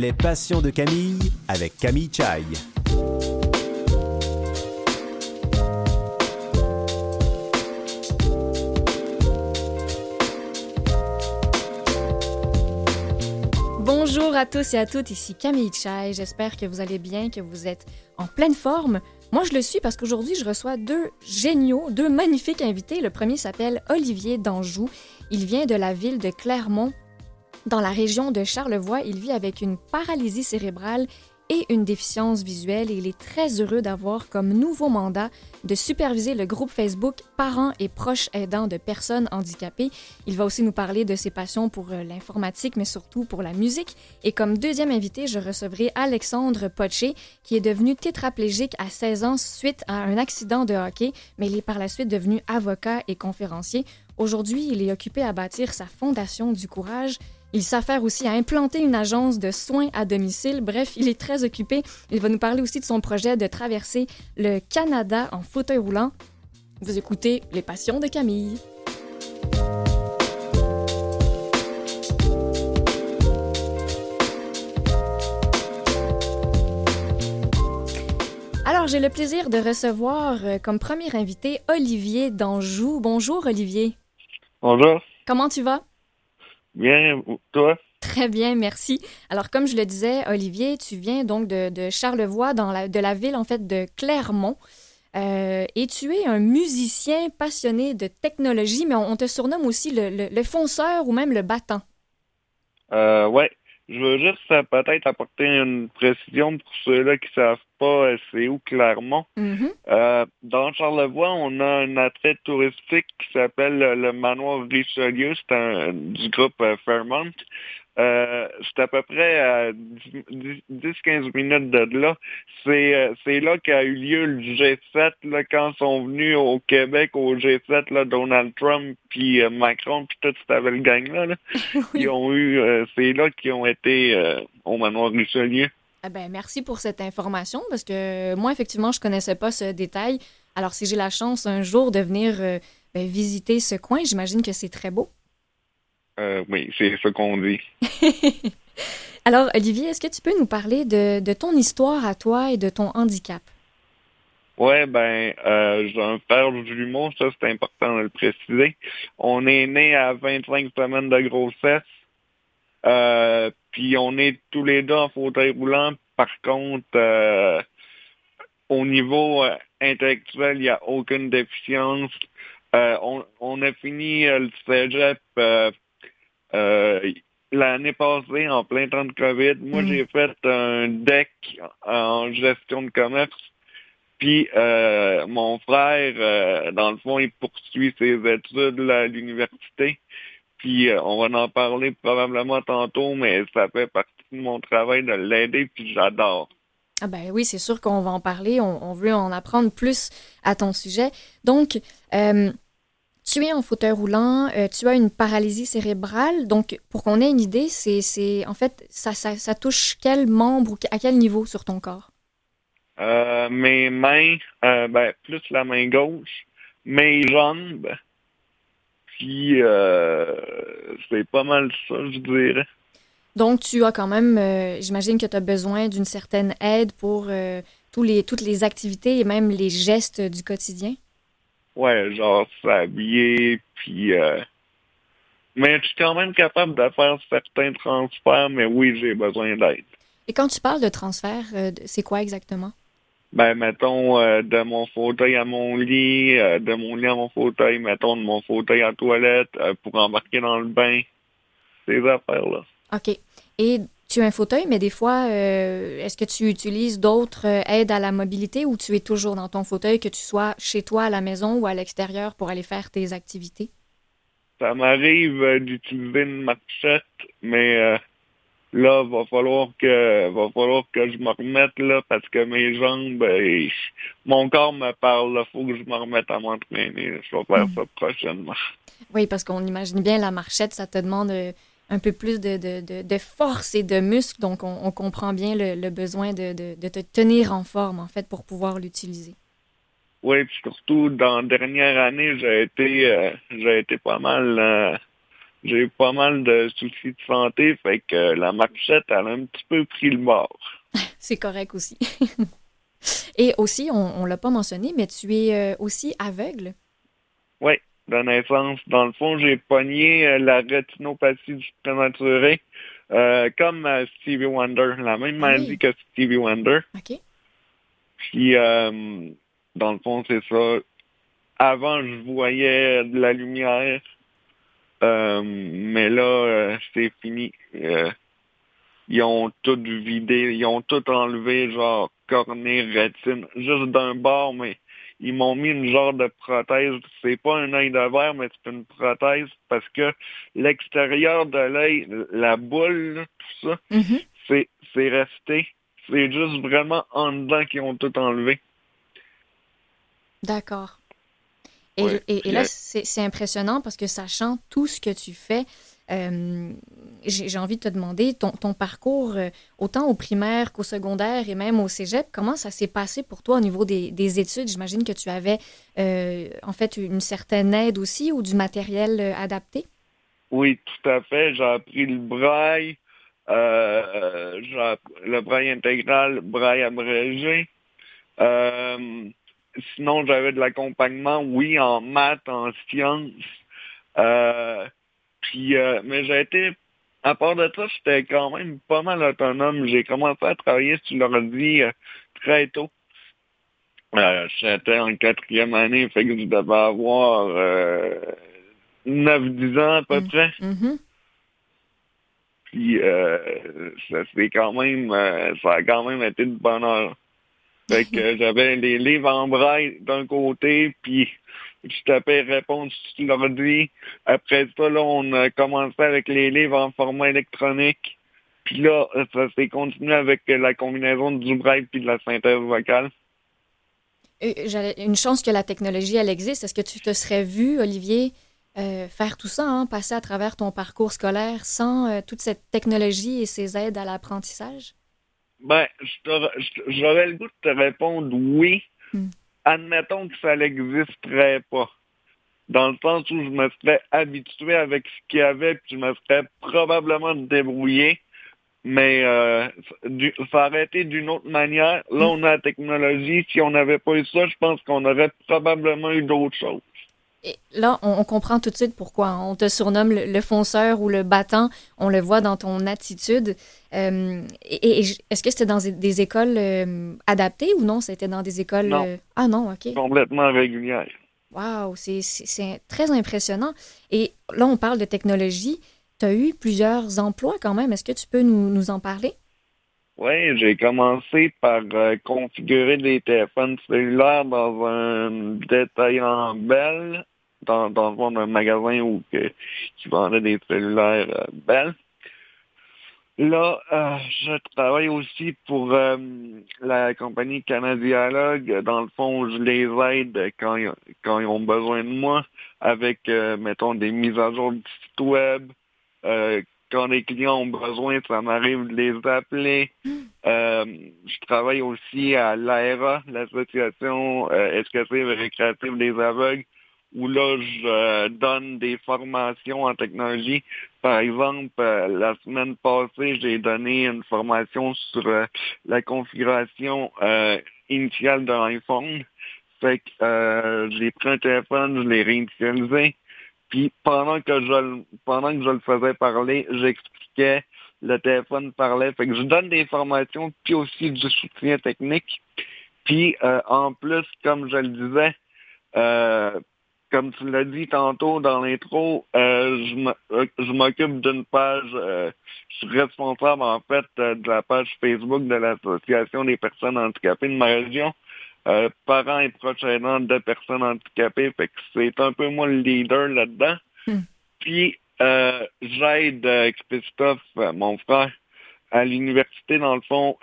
Les passions de Camille avec Camille Chai. Bonjour à tous et à toutes, ici Camille Chai. J'espère que vous allez bien, que vous êtes en pleine forme. Moi, je le suis parce qu'aujourd'hui, je reçois deux géniaux, deux magnifiques invités. Le premier s'appelle Olivier Danjou. Il vient de la ville de Clermont, dans la région de Charlevoix. Il vit avec une paralysie cérébrale et une déficience visuelle et il est très heureux d'avoir comme nouveau mandat de superviser le groupe Facebook Parents et proches aidants de personnes handicapées. Il va aussi nous parler de ses passions pour euh, l'informatique, mais surtout pour la musique. Et comme deuxième invité, je recevrai Alexandre Poché, qui est devenu tétraplégique à 16 ans suite à un accident de hockey, mais il est par la suite devenu avocat et conférencier. Aujourd'hui, il est occupé à bâtir sa fondation du courage il s'affaire aussi à implanter une agence de soins à domicile. Bref, il est très occupé. Il va nous parler aussi de son projet de traverser le Canada en fauteuil roulant. Vous écoutez Les Passions de Camille. Alors, j'ai le plaisir de recevoir euh, comme premier invité Olivier Danjou. Bonjour, Olivier. Bonjour. Comment tu vas? Bien, toi? Très bien, merci. Alors, comme je le disais, Olivier, tu viens donc de, Charlevoix, dans la, de la ville, en fait, de Clermont. Euh, et tu es un musicien passionné de technologie, mais on, te surnomme aussi le, le, fonceur ou même le battant. Euh, ouais. Je veux juste euh, peut-être apporter une précision pour ceux-là qui ne savent pas euh, c'est où Clermont. Mm-hmm. Euh, dans Charlevoix, on a un attrait touristique qui s'appelle le manoir Richelieu. C'est du groupe Fairmont. Euh, c'est à peu près à 10-15 minutes de là. C'est, euh, c'est là qu'a eu lieu le G7, là, quand sont venus au Québec au G7, là, Donald Trump, puis euh, Macron, puis toute cette belle gang-là. Ils ont eu, c'est là qu'ils ont été au manoir Richelieu. Eh ben, merci pour cette information, parce que moi, effectivement, je connaissais pas ce détail. Alors, si j'ai la chance un jour de venir ben, visiter ce coin, j'imagine que c'est très beau. Euh, oui, c'est ce qu'on dit. Alors, Olivier, est-ce que tu peux nous parler de, ton histoire à toi et de ton handicap? Oui, ben, euh, j'ai un père jumeau, ça c'est important de le préciser. On est né à 25 semaines de grossesse, euh, puis on est tous les deux en fauteuil roulant. Par contre, au niveau intellectuel, il n'y a aucune déficience. On, on, a fini le cégep euh, l'année passée, en plein temps de COVID, moi, mm. j'ai fait un deck en gestion de commerce. Puis euh, mon frère, euh, dans le fond, il poursuit ses études à l'université. Puis on va en parler probablement tantôt, mais ça fait partie de mon travail de l'aider, puis j'adore. Ah ben oui, c'est sûr qu'on va en parler. On, veut en apprendre plus à ton sujet. Donc, tu es en fauteuil roulant, euh, tu as une paralysie cérébrale. Donc, pour qu'on ait une idée, c'est, en fait, ça, ça, touche quel membre ou à quel niveau sur ton corps? Euh, mes mains, euh, ben, plus la main gauche, mes jambes, puis c'est pas mal ça, je dirais. Donc, tu as quand même, j'imagine que tu as besoin d'une certaine aide pour tous les, toutes les activités et même les gestes du quotidien? Ouais, genre s'habiller, puis... Euh... Mais je suis quand même capable de faire certains transferts, mais oui, j'ai besoin d'aide. Et quand tu parles de transfert, euh, c'est quoi exactement? Ben, mettons, euh, de mon fauteuil à mon lit, euh, de mon lit à mon fauteuil, mettons, de mon fauteuil à la toilette, pour embarquer dans le bain, ces affaires-là. OK. Et tu as un fauteuil, mais des fois, euh, est-ce que tu utilises d'autres euh, aides à la mobilité ou tu es toujours dans ton fauteuil, que tu sois chez toi à la maison ou à l'extérieur pour aller faire tes activités? Ça m'arrive euh, d'utiliser une marchette, mais là, va falloir que va falloir que je me remette là parce que mes jambes, mon corps me parle. Il faut que je me remette à m'entraîner. Je vais faire mm. ça prochainement. Oui, parce qu'on imagine bien la marchette, ça te demande un peu plus de, de, de, force et de muscle. Donc, on, comprend bien le, besoin de, te tenir en forme, en fait, pour pouvoir l'utiliser. Oui, puis surtout, dans la dernière année, j'ai été, euh, j'ai été pas mal euh, j'ai pas mal de soucis de santé, fait que la marchette, elle a un petit peu pris le bord. C'est correct aussi. Et aussi, on ne l'a pas mentionné, mais tu es euh, aussi aveugle? Oui, de naissance. Dans le fond, j'ai pogné euh, la rétinopathie du prématuré, euh, comme Stevie Wonder, la même ah maladie que Stevie Wonder. OK. Puis, dans le fond, c'est ça. Avant, je voyais de la lumière, mais là, c'est fini ils ont tout vidé, ils ont tout enlevé, genre cornée, rétine, juste d'un bord, mais ils m'ont mis une genre de prothèse. C'est pas un œil de verre, mais c'est une prothèse parce que l'extérieur de l'œil, la boule, tout ça, mm-hmm. c'est, c'est resté. C'est juste vraiment en dedans qu'ils ont tout enlevé. D'accord. Et, et, là, c'est impressionnant parce que sachant tout ce que tu fais, euh, j'ai envie de te demander ton, parcours, euh, autant au primaire qu'au secondaire et même au cégep, comment ça s'est passé pour toi au niveau des, des études? J'imagine que tu avais euh, en fait une certaine aide aussi ou du matériel adapté? Oui, tout à fait. J'ai appris le braille, le braille intégral, braille abrégé. sinon, j'avais de l'accompagnement, oui, en maths, en sciences. Puis, euh, mais j'ai été, à part de ça, j'étais quand même pas mal autonome. J'ai commencé à travailler sur l'ordi euh, très tôt. Euh, j'étais en quatrième année, fait que je devais avoir euh, 9-10 ans à peu mm. près. Mm-hmm. Puis euh, ça c'est quand même ça a quand même été de bonheur. Fait que j'avais les livres en braille d'un côté, puis je tapais réponse sur l'ordi. Après ça, là, on a commencé avec les livres en format électronique. Puis là, ça s'est continué avec la combinaison du braille puis de la synthèse vocale. Une chance que la technologie, elle existe. Est-ce que tu te serais vu, Olivier, euh, faire tout ça, hein, passer à travers ton parcours scolaire sans euh, toute cette technologie et ces aides à l'apprentissage? Ben, j'aurais le goût de te répondre oui, hmm admettons que ça n'existerait pas. Dans le sens où je me serais habitué avec ce qu'il y avait, puis je me serais probablement débrouillé, mais euh, ça aurait été d'une autre manière. Là, on a la technologie. Si on n'avait pas eu ça, je pense qu'on aurait probablement eu d'autres choses. Et là, on, comprend tout de suite pourquoi on te surnomme le, fonceur ou le battant. On le voit dans ton attitude. Euh, et, est-ce que c'était dans des, écoles euh, adaptées ou non? C'était dans des écoles... Non. Euh, ah non, OK. Complètement régulière. Wow, c'est très impressionnant. Et là, on parle de technologie. Tu as eu plusieurs emplois quand même. Est-ce que tu peux nous, nous en parler? Oui, j'ai commencé par configurer des téléphones cellulaires dans un détaillant Bell dans, dans un magasin où qui vendait des cellulaires euh, belles. Là, euh, je travaille aussi pour euh, la compagnie Canadialogue. Dans le fond, je les aide quand, quand ils ont besoin de moi avec, mettons, des mises à jour du site web. quand les clients ont besoin, ça m'arrive de les appeler. je travaille aussi à l'AERA, l'Association éducative et récréative des aveugles? Où là, je euh, donne des formations en technologie. Par exemple, euh, la semaine passée, j'ai donné une formation sur euh, la configuration initiale d'un iPhone. Fait que j'ai pris un téléphone, je l'ai réinitialisé. Puis pendant que je pendant que je le faisais parler, j'expliquais, le téléphone parlait. Fait que je donne des formations, puis aussi du soutien technique. Puis en plus, comme je le disais, euh, comme tu l'as dit tantôt dans l'intro, euh, euh, je m'occupe d'une page, euh, je suis responsable en fait de la page Facebook de l'Association des personnes handicapées de ma région, parents et proches aidants de personnes handicapées, fait que c'est un peu moi le leader là-dedans. Hmm. Puis j'aide Christophe, mon frère, à l'université dans le fond.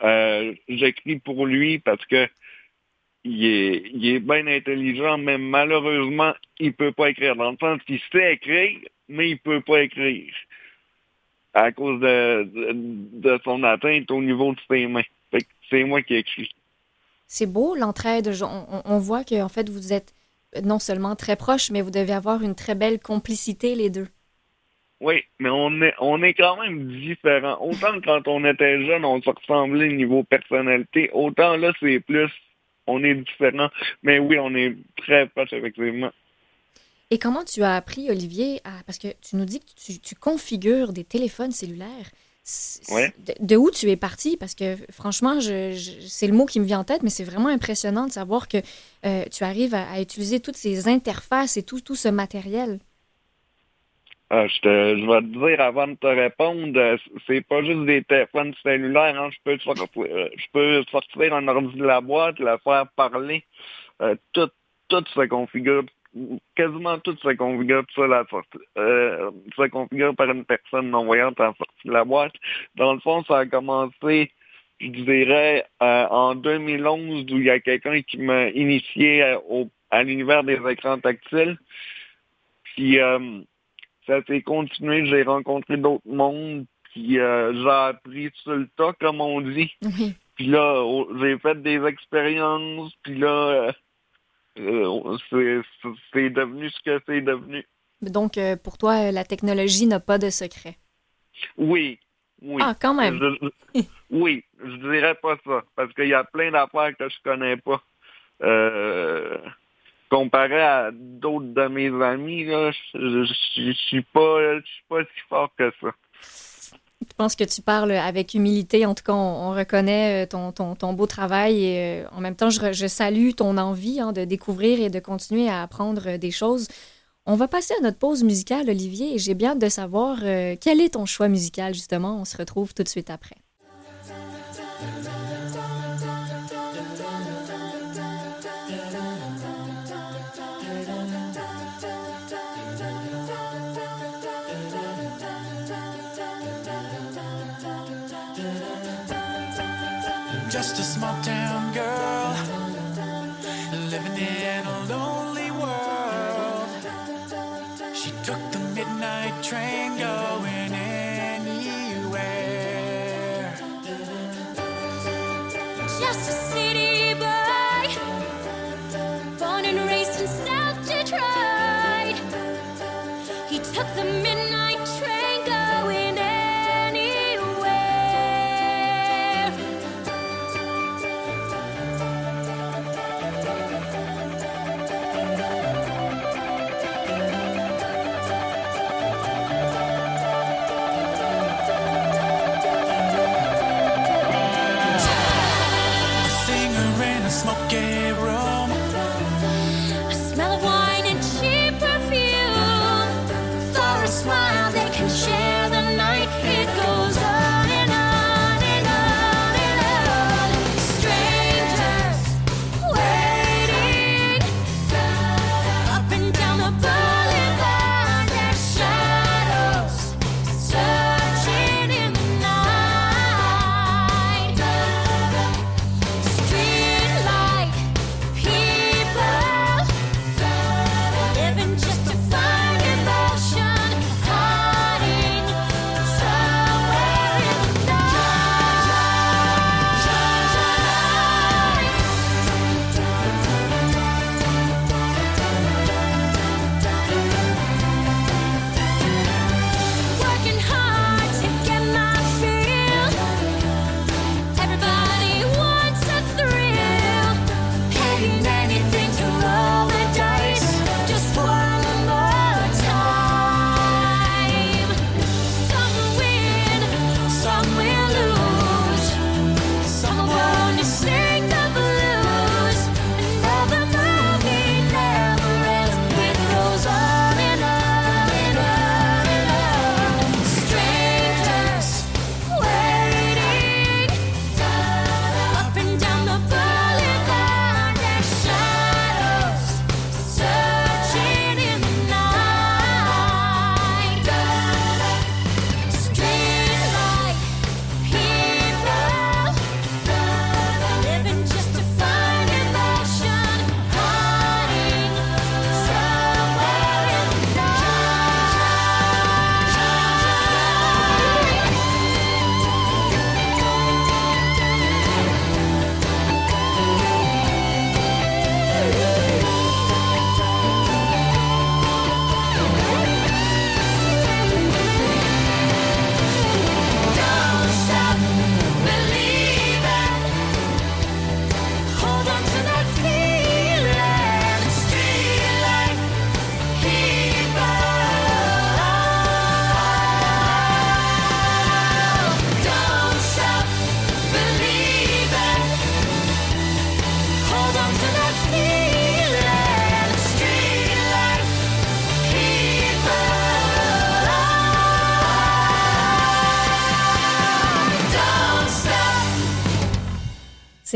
J'écris pour lui parce que il est, il est bien intelligent, mais malheureusement, il peut pas écrire. Dans le sens qu'il sait écrire, mais il peut pas écrire. À cause de, de, son atteinte au niveau de ses mains. c'est moi qui écris. C'est beau, l'entraide. On, on, voit que en fait, vous êtes non seulement très proches, mais vous devez avoir une très belle complicité, les deux. Oui, mais on est, on est quand même différents. Autant quand on était jeune, on se ressemblait niveau personnalité, autant là, c'est plus, on est différents. Mais oui, on est très proches, effectivement. Et comment tu as appris, Olivier, à... parce que tu nous dis que tu, configures des téléphones cellulaires. Ouais. De, où tu es parti? Parce que franchement, je, c'est le mot qui me vient en tête, mais c'est vraiment impressionnant de savoir que euh, tu arrives à, utiliser toutes ces interfaces et tout, tout ce matériel. Ah, je, te, je vais te dire avant de te répondre, euh, c'est pas juste des téléphones cellulaires. Hein. Je, peux sortir, euh, sortir un ordi de la boîte, la faire parler. tout, tout se configure quasiment tout se configure euh, se configure par une personne non-voyante en sortie de la boîte. Dans le fond, ça a commencé, je dirais, euh, en 2011, où il y a quelqu'un qui m'a initié à, l'univers des écrans tactiles. Puis euh, ça s'est continué, j'ai rencontré d'autres mondes, puis euh, j'ai appris sur le tas, comme on dit. Puis là, j'ai fait des expériences, puis là, euh, c'est devenu ce que c'est devenu. Donc, euh, pour toi, la technologie n'a pas de secret. Oui, oui. Ah, quand même. oui, je dirais pas ça, parce qu'il y a plein d'affaires que je connais pas. Euh, comparé à d'autres de mes amis, là, je, je, suis pas, je suis pas si fort que ça. Je pense que tu parles avec humilité? En tout cas, on, reconnaît euh, ton, ton, beau travail et euh, en même temps, je, je salue ton envie hein, de découvrir et de continuer à apprendre des choses. On va passer à notre pause musicale, Olivier, et j'ai bien hâte de savoir euh, quel est ton choix musical, justement? On se retrouve tout de suite après. Just a small town girl living in a lonely world. She took the midnight train going anywhere. Just a city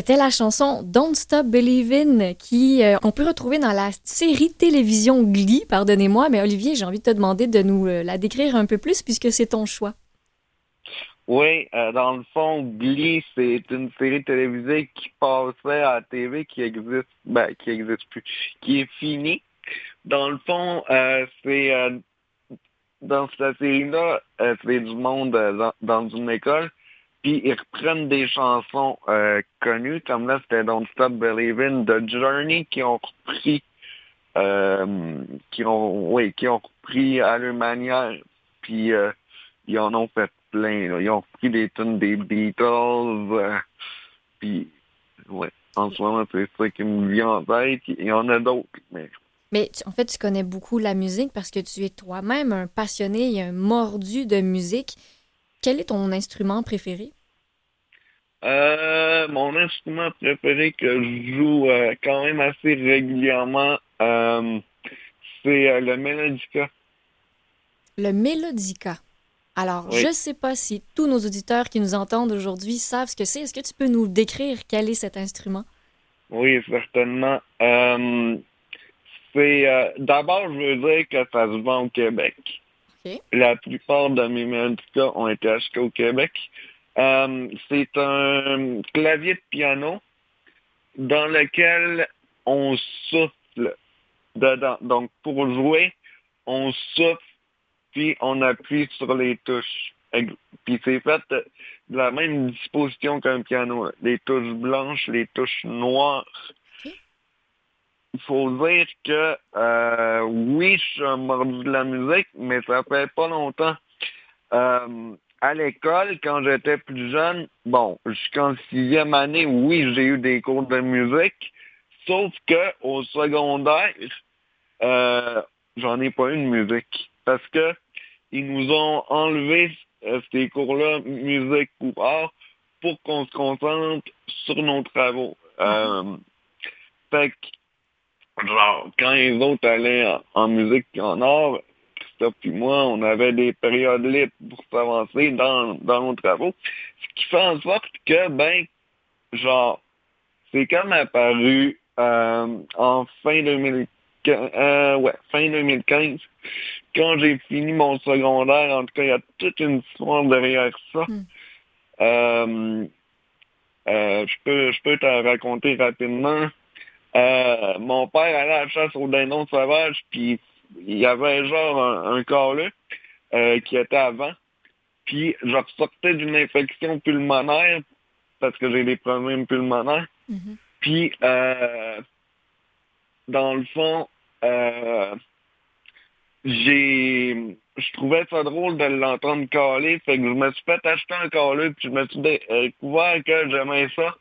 C'était la chanson Don't Stop Believin' qui euh, on peut retrouver dans la série télévision Glee, pardonnez-moi, mais Olivier, j'ai envie de te demander de nous euh, la décrire un peu plus puisque c'est ton choix. Oui, euh, dans le fond, Glee, c'est une série télévisée qui passait à la TV qui existe, ben, qui existe plus, qui est finie. Dans le fond, c'est dans cette série-là, c'est du monde dans, dans une école puis ils reprennent des chansons euh, connues, comme là, c'était Don't Stop Believing de Journey qui ont repris euh, qui ont oui, qui ont repris à leur manière. Puis euh, ils en ont fait plein. Ils ont repris des tunes des Beatles. puis ouais, en ce moment, c'est ça qui me vient en tête. Il y en a d'autres, mais. Mais en fait, tu connais beaucoup la musique parce que tu es toi-même un passionné et un mordu de musique. Quel est ton instrument préféré? Euh, mon instrument préféré que je joue euh, quand même assez régulièrement, euh, c'est le mélodica. Le mélodica. Alors, je ne sais pas si tous nos auditeurs qui nous entendent aujourd'hui savent ce que c'est. Est-ce que tu peux nous décrire quel est cet instrument? Oui, certainement. c'est d'abord, je veux dire que ça se vend au Québec. La plupart de mes mélodicas ont été achetés au Québec. Euh, c'est un clavier de piano dans lequel on souffle dedans. Donc, pour jouer, on souffle, puis on appuie sur les touches. Puis c'est fait de la même disposition qu'un piano. Les touches blanches, les touches noires il faut dire que euh, oui, je suis un mordu de la musique, mais ça fait pas longtemps. Euh, à l'école, quand j'étais plus jeune, bon, jusqu'en sixième année, oui, j'ai eu des cours de musique, sauf que au secondaire, euh, j'en ai pas eu de musique. Parce que ils nous ont enlevé ces cours-là, musique ou art, pour qu'on se concentre sur nos travaux. Euh, fait que genre, quand les autres allaient en, musique en art, Christophe et moi, on avait des périodes libres pour s'avancer dans, dans nos travaux. Ce qui fait en sorte que, ben, genre, c'est comme apparu euh, en fin 2015, euh, ouais, fin 2015, quand j'ai fini mon secondaire, en tout cas, il y a toute une histoire derrière ça. Hmm. Euh, je peux je peux te raconter rapidement. Euh, mon père allait à la chasse au dindon sauvage, puis il y avait genre un, un euh, qui était avant. Puis je ressortais d'une infection pulmonaire parce que j'ai des problèmes pulmonaires. Mm-hmm. Puis euh, dans le fond, euh, j'ai je trouvais ça drôle de l'entendre caler, fait que je me suis fait acheter un caleux, puis je me suis découvert que j'aimais ça.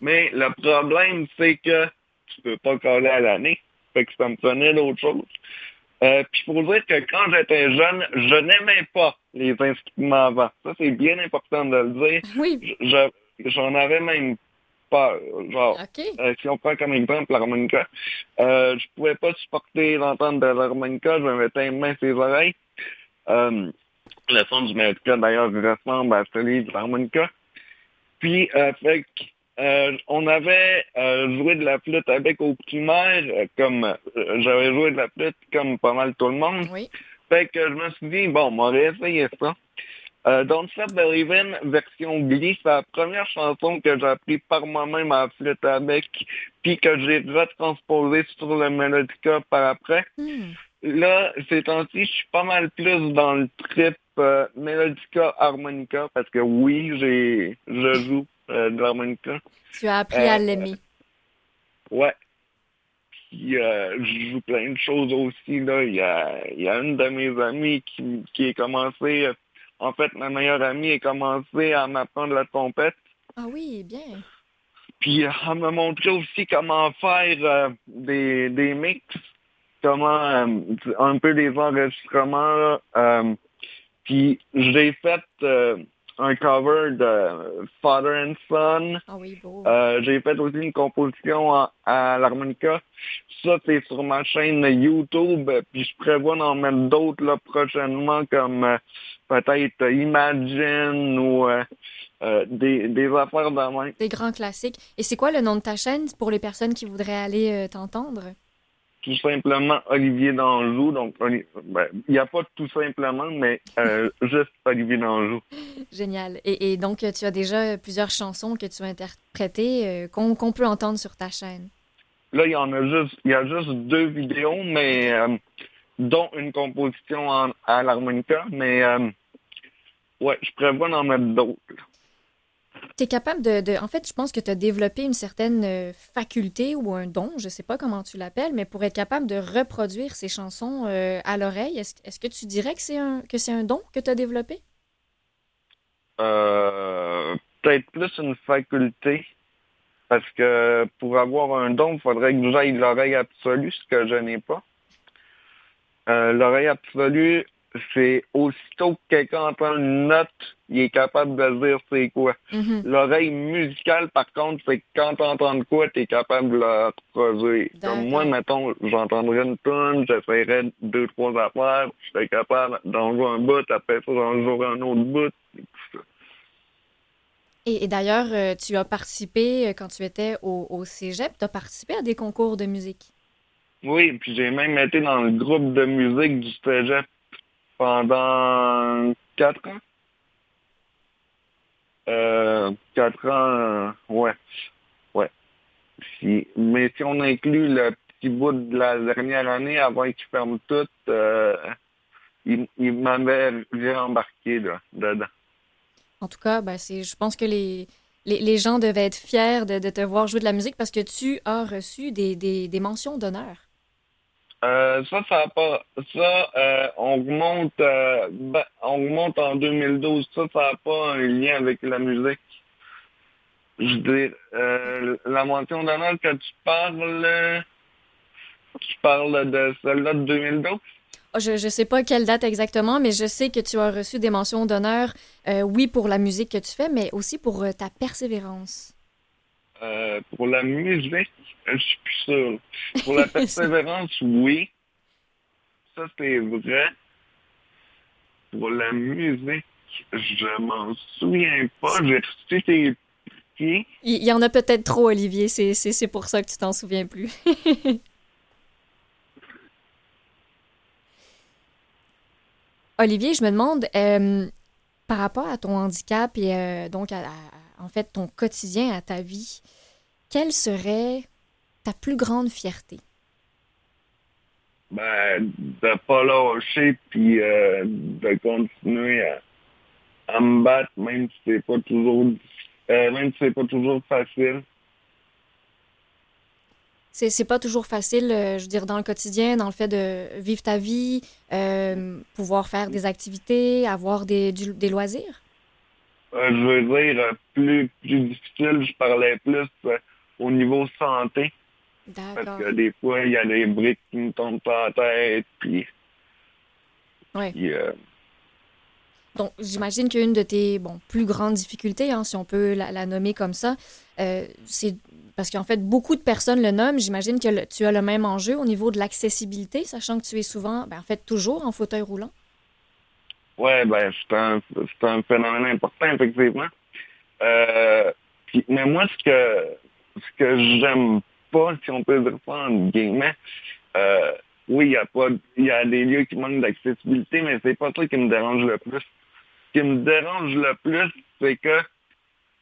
Mais le problème, c'est que tu peux pas coller à l'année. Fait que ça me prenait d'autres choses. Euh, puis pour dire que quand j'étais jeune, je n'aimais pas les instruments avant. Ça, c'est bien important de le dire. Oui. J'en avais même pas. Genre, euh, si on prend comme exemple l'harmonica, euh, je pouvais pas supporter l'entente de l'harmonica, je me mettais une main sur les oreilles. Euh, le son du melodica, d'ailleurs, ressemble à celui de l'harmonica. Puis, euh, fait que euh, on avait euh, joué de la flûte avec au primaire, euh, comme j'avais joué de la flûte comme pas mal tout le monde. Oui. Fait que je me suis dit, bon, on m'aurait essayé ça. Don't Stop version Glee, c'est la première chanson que j'ai appris par moi-même à la flûte avec, puis que j'ai retransposée sur le Melodica par après. Hmm. Là, ces temps-ci, je suis pas mal plus dans le trip Melodica harmonica, parce que oui, j'ai je joue euh, de l'harmonica. Tu as appris à euh, l'aimer. Ouais. Puis, euh, je joue plein de choses aussi. Là. Il, y a, il y a une de mes amies qui, qui a commencé, en fait, ma meilleure amie a commencé à m'apprendre la trompette. Ah oui, bien. Puis elle m'a montré aussi comment faire des, des mix, comment un peu des enregistrements. puis j'ai fait un cover de Father and Son. Ah oui, beau. Euh, j'ai fait aussi une composition à, l'harmonica. Ça, c'est sur ma chaîne YouTube. Puis je prévois d'en mettre d'autres là prochainement, comme euh, peut-être Imagine ou euh, des, des affaires de main. Des grands classiques. Et c'est quoi le nom de ta chaîne pour les personnes qui voudraient aller t'entendre? Tout simplement Olivier d'Anjou. Donc, ben, il n'y a pas tout simplement, mais euh, juste Olivier d'Anjou. Génial. Et, et donc, tu as déjà plusieurs chansons que tu as interprétées euh, qu'on peut entendre sur ta chaîne. Là, il y en a juste, il y a juste deux vidéos, mais euh, dont une composition en- à l'harmonica, mais ouais, je prévois d'en mettre d'autres. Tu es capable de, de- En fait, je pense que tu as développé une certaine euh, faculté ou un don, je sais pas comment tu l'appelles, mais pour être capable de reproduire ces chansons euh, à l'oreille, est-ce est-ce que tu dirais que c'est un, que c'est un don que tu as développé? Euh, peut-être plus une faculté, parce que pour avoir un don, il faudrait que j'aille l'oreille absolue, ce que je n'ai pas. Euh, l'oreille absolue, c'est aussitôt que quelqu'un entend une note, il est capable de dire c'est quoi. Mhm. L'oreille musicale, par contre, c'est quand t'entends de quoi, t'es capable de le reproduire. Comme moi, mettons, j'entendrais une tonne, j'essaierais deux, trois affaires, je serais capable d'en jouer un bout, après ça, j'en jouerais un autre bout. et tout ça. Et, et d'ailleurs, euh, tu as participé, euh, quand tu étais au, au cégep, tu as participé à des concours de musique? Oui, puis j'ai même été dans le groupe de musique du cégep pendant quatre ans? Euh, quatre ans, euh, ouais, ouais. Si- mais si on inclut le petit bout de la dernière année avant qu'ils ferment tout, euh, il, m'avait réembarqué là, dedans. En tout cas, ben, c'est, je pense que les, les, les gens devaient être fiers de, de te voir jouer de la musique parce que tu as reçu des, des, des mentions d'honneur. Euh, ça, ça pas. Ça, euh, on remonte, euh, ben, on remonte en 2012. Ça, ça n'a pas un lien avec la musique. Je veux dire, euh, la mention d'honneur que tu parles, tu parles de celle-là de 2012. Ah, Je ne sais pas quelle date exactement, mais je sais que tu as reçu des mentions d'honneur, oui, pour la musique que tu fais, mais aussi pour ta persévérance. Euh, pour la musique, je suis plus sûr. Pour la persévérance, oui. Ça, c'est vrai. Pour la musique, je m'en souviens pas. J'ai reçu tes pieds. Il y en a peut-être trop, Olivier, c'est, pour ça que tu t'en souviens plus. Olivier, je me demande, euh, par rapport à ton handicap et euh, donc à, à- en fait ton quotidien, à ta vie, quelle serait ta plus grande fierté? Ben, de pas lâcher puis euh, de continuer à, à me battre, même si c'est pas toujours euh, même si c'est pas toujours facile. C'est, c'est pas toujours facile, euh, je veux dire, dans le quotidien, dans le fait de vivre ta vie, euh, pouvoir faire des activités, avoir des, du- des loisirs? Euh, je veux dire, euh, plus, plus difficile, je parlais plus euh, au niveau santé. Parce que des fois, il y a des briques qui me tombent par la tête, puis, Ouais. puis, euh, Donc, j'imagine qu'une de tes bon, plus grandes difficultés, hein, si on peut la, la nommer comme ça, euh, c'est parce qu'en fait, beaucoup de personnes le nomment. J'imagine que le- tu as le même enjeu au niveau de l'accessibilité, sachant que tu es souvent, ben, en fait, toujours en fauteuil roulant. Ouais, ben, c'est un, un phénomène important, effectivement. Euh, puis- mais moi, ce que, ce que j'aime pas, si on peut dire ça en guillemets, euh, oui, il y a pas, il y a des lieux qui manquent d'accessibilité, mais c'est pas ça qui me dérange le plus. Ce qui me dérange le plus, c'est que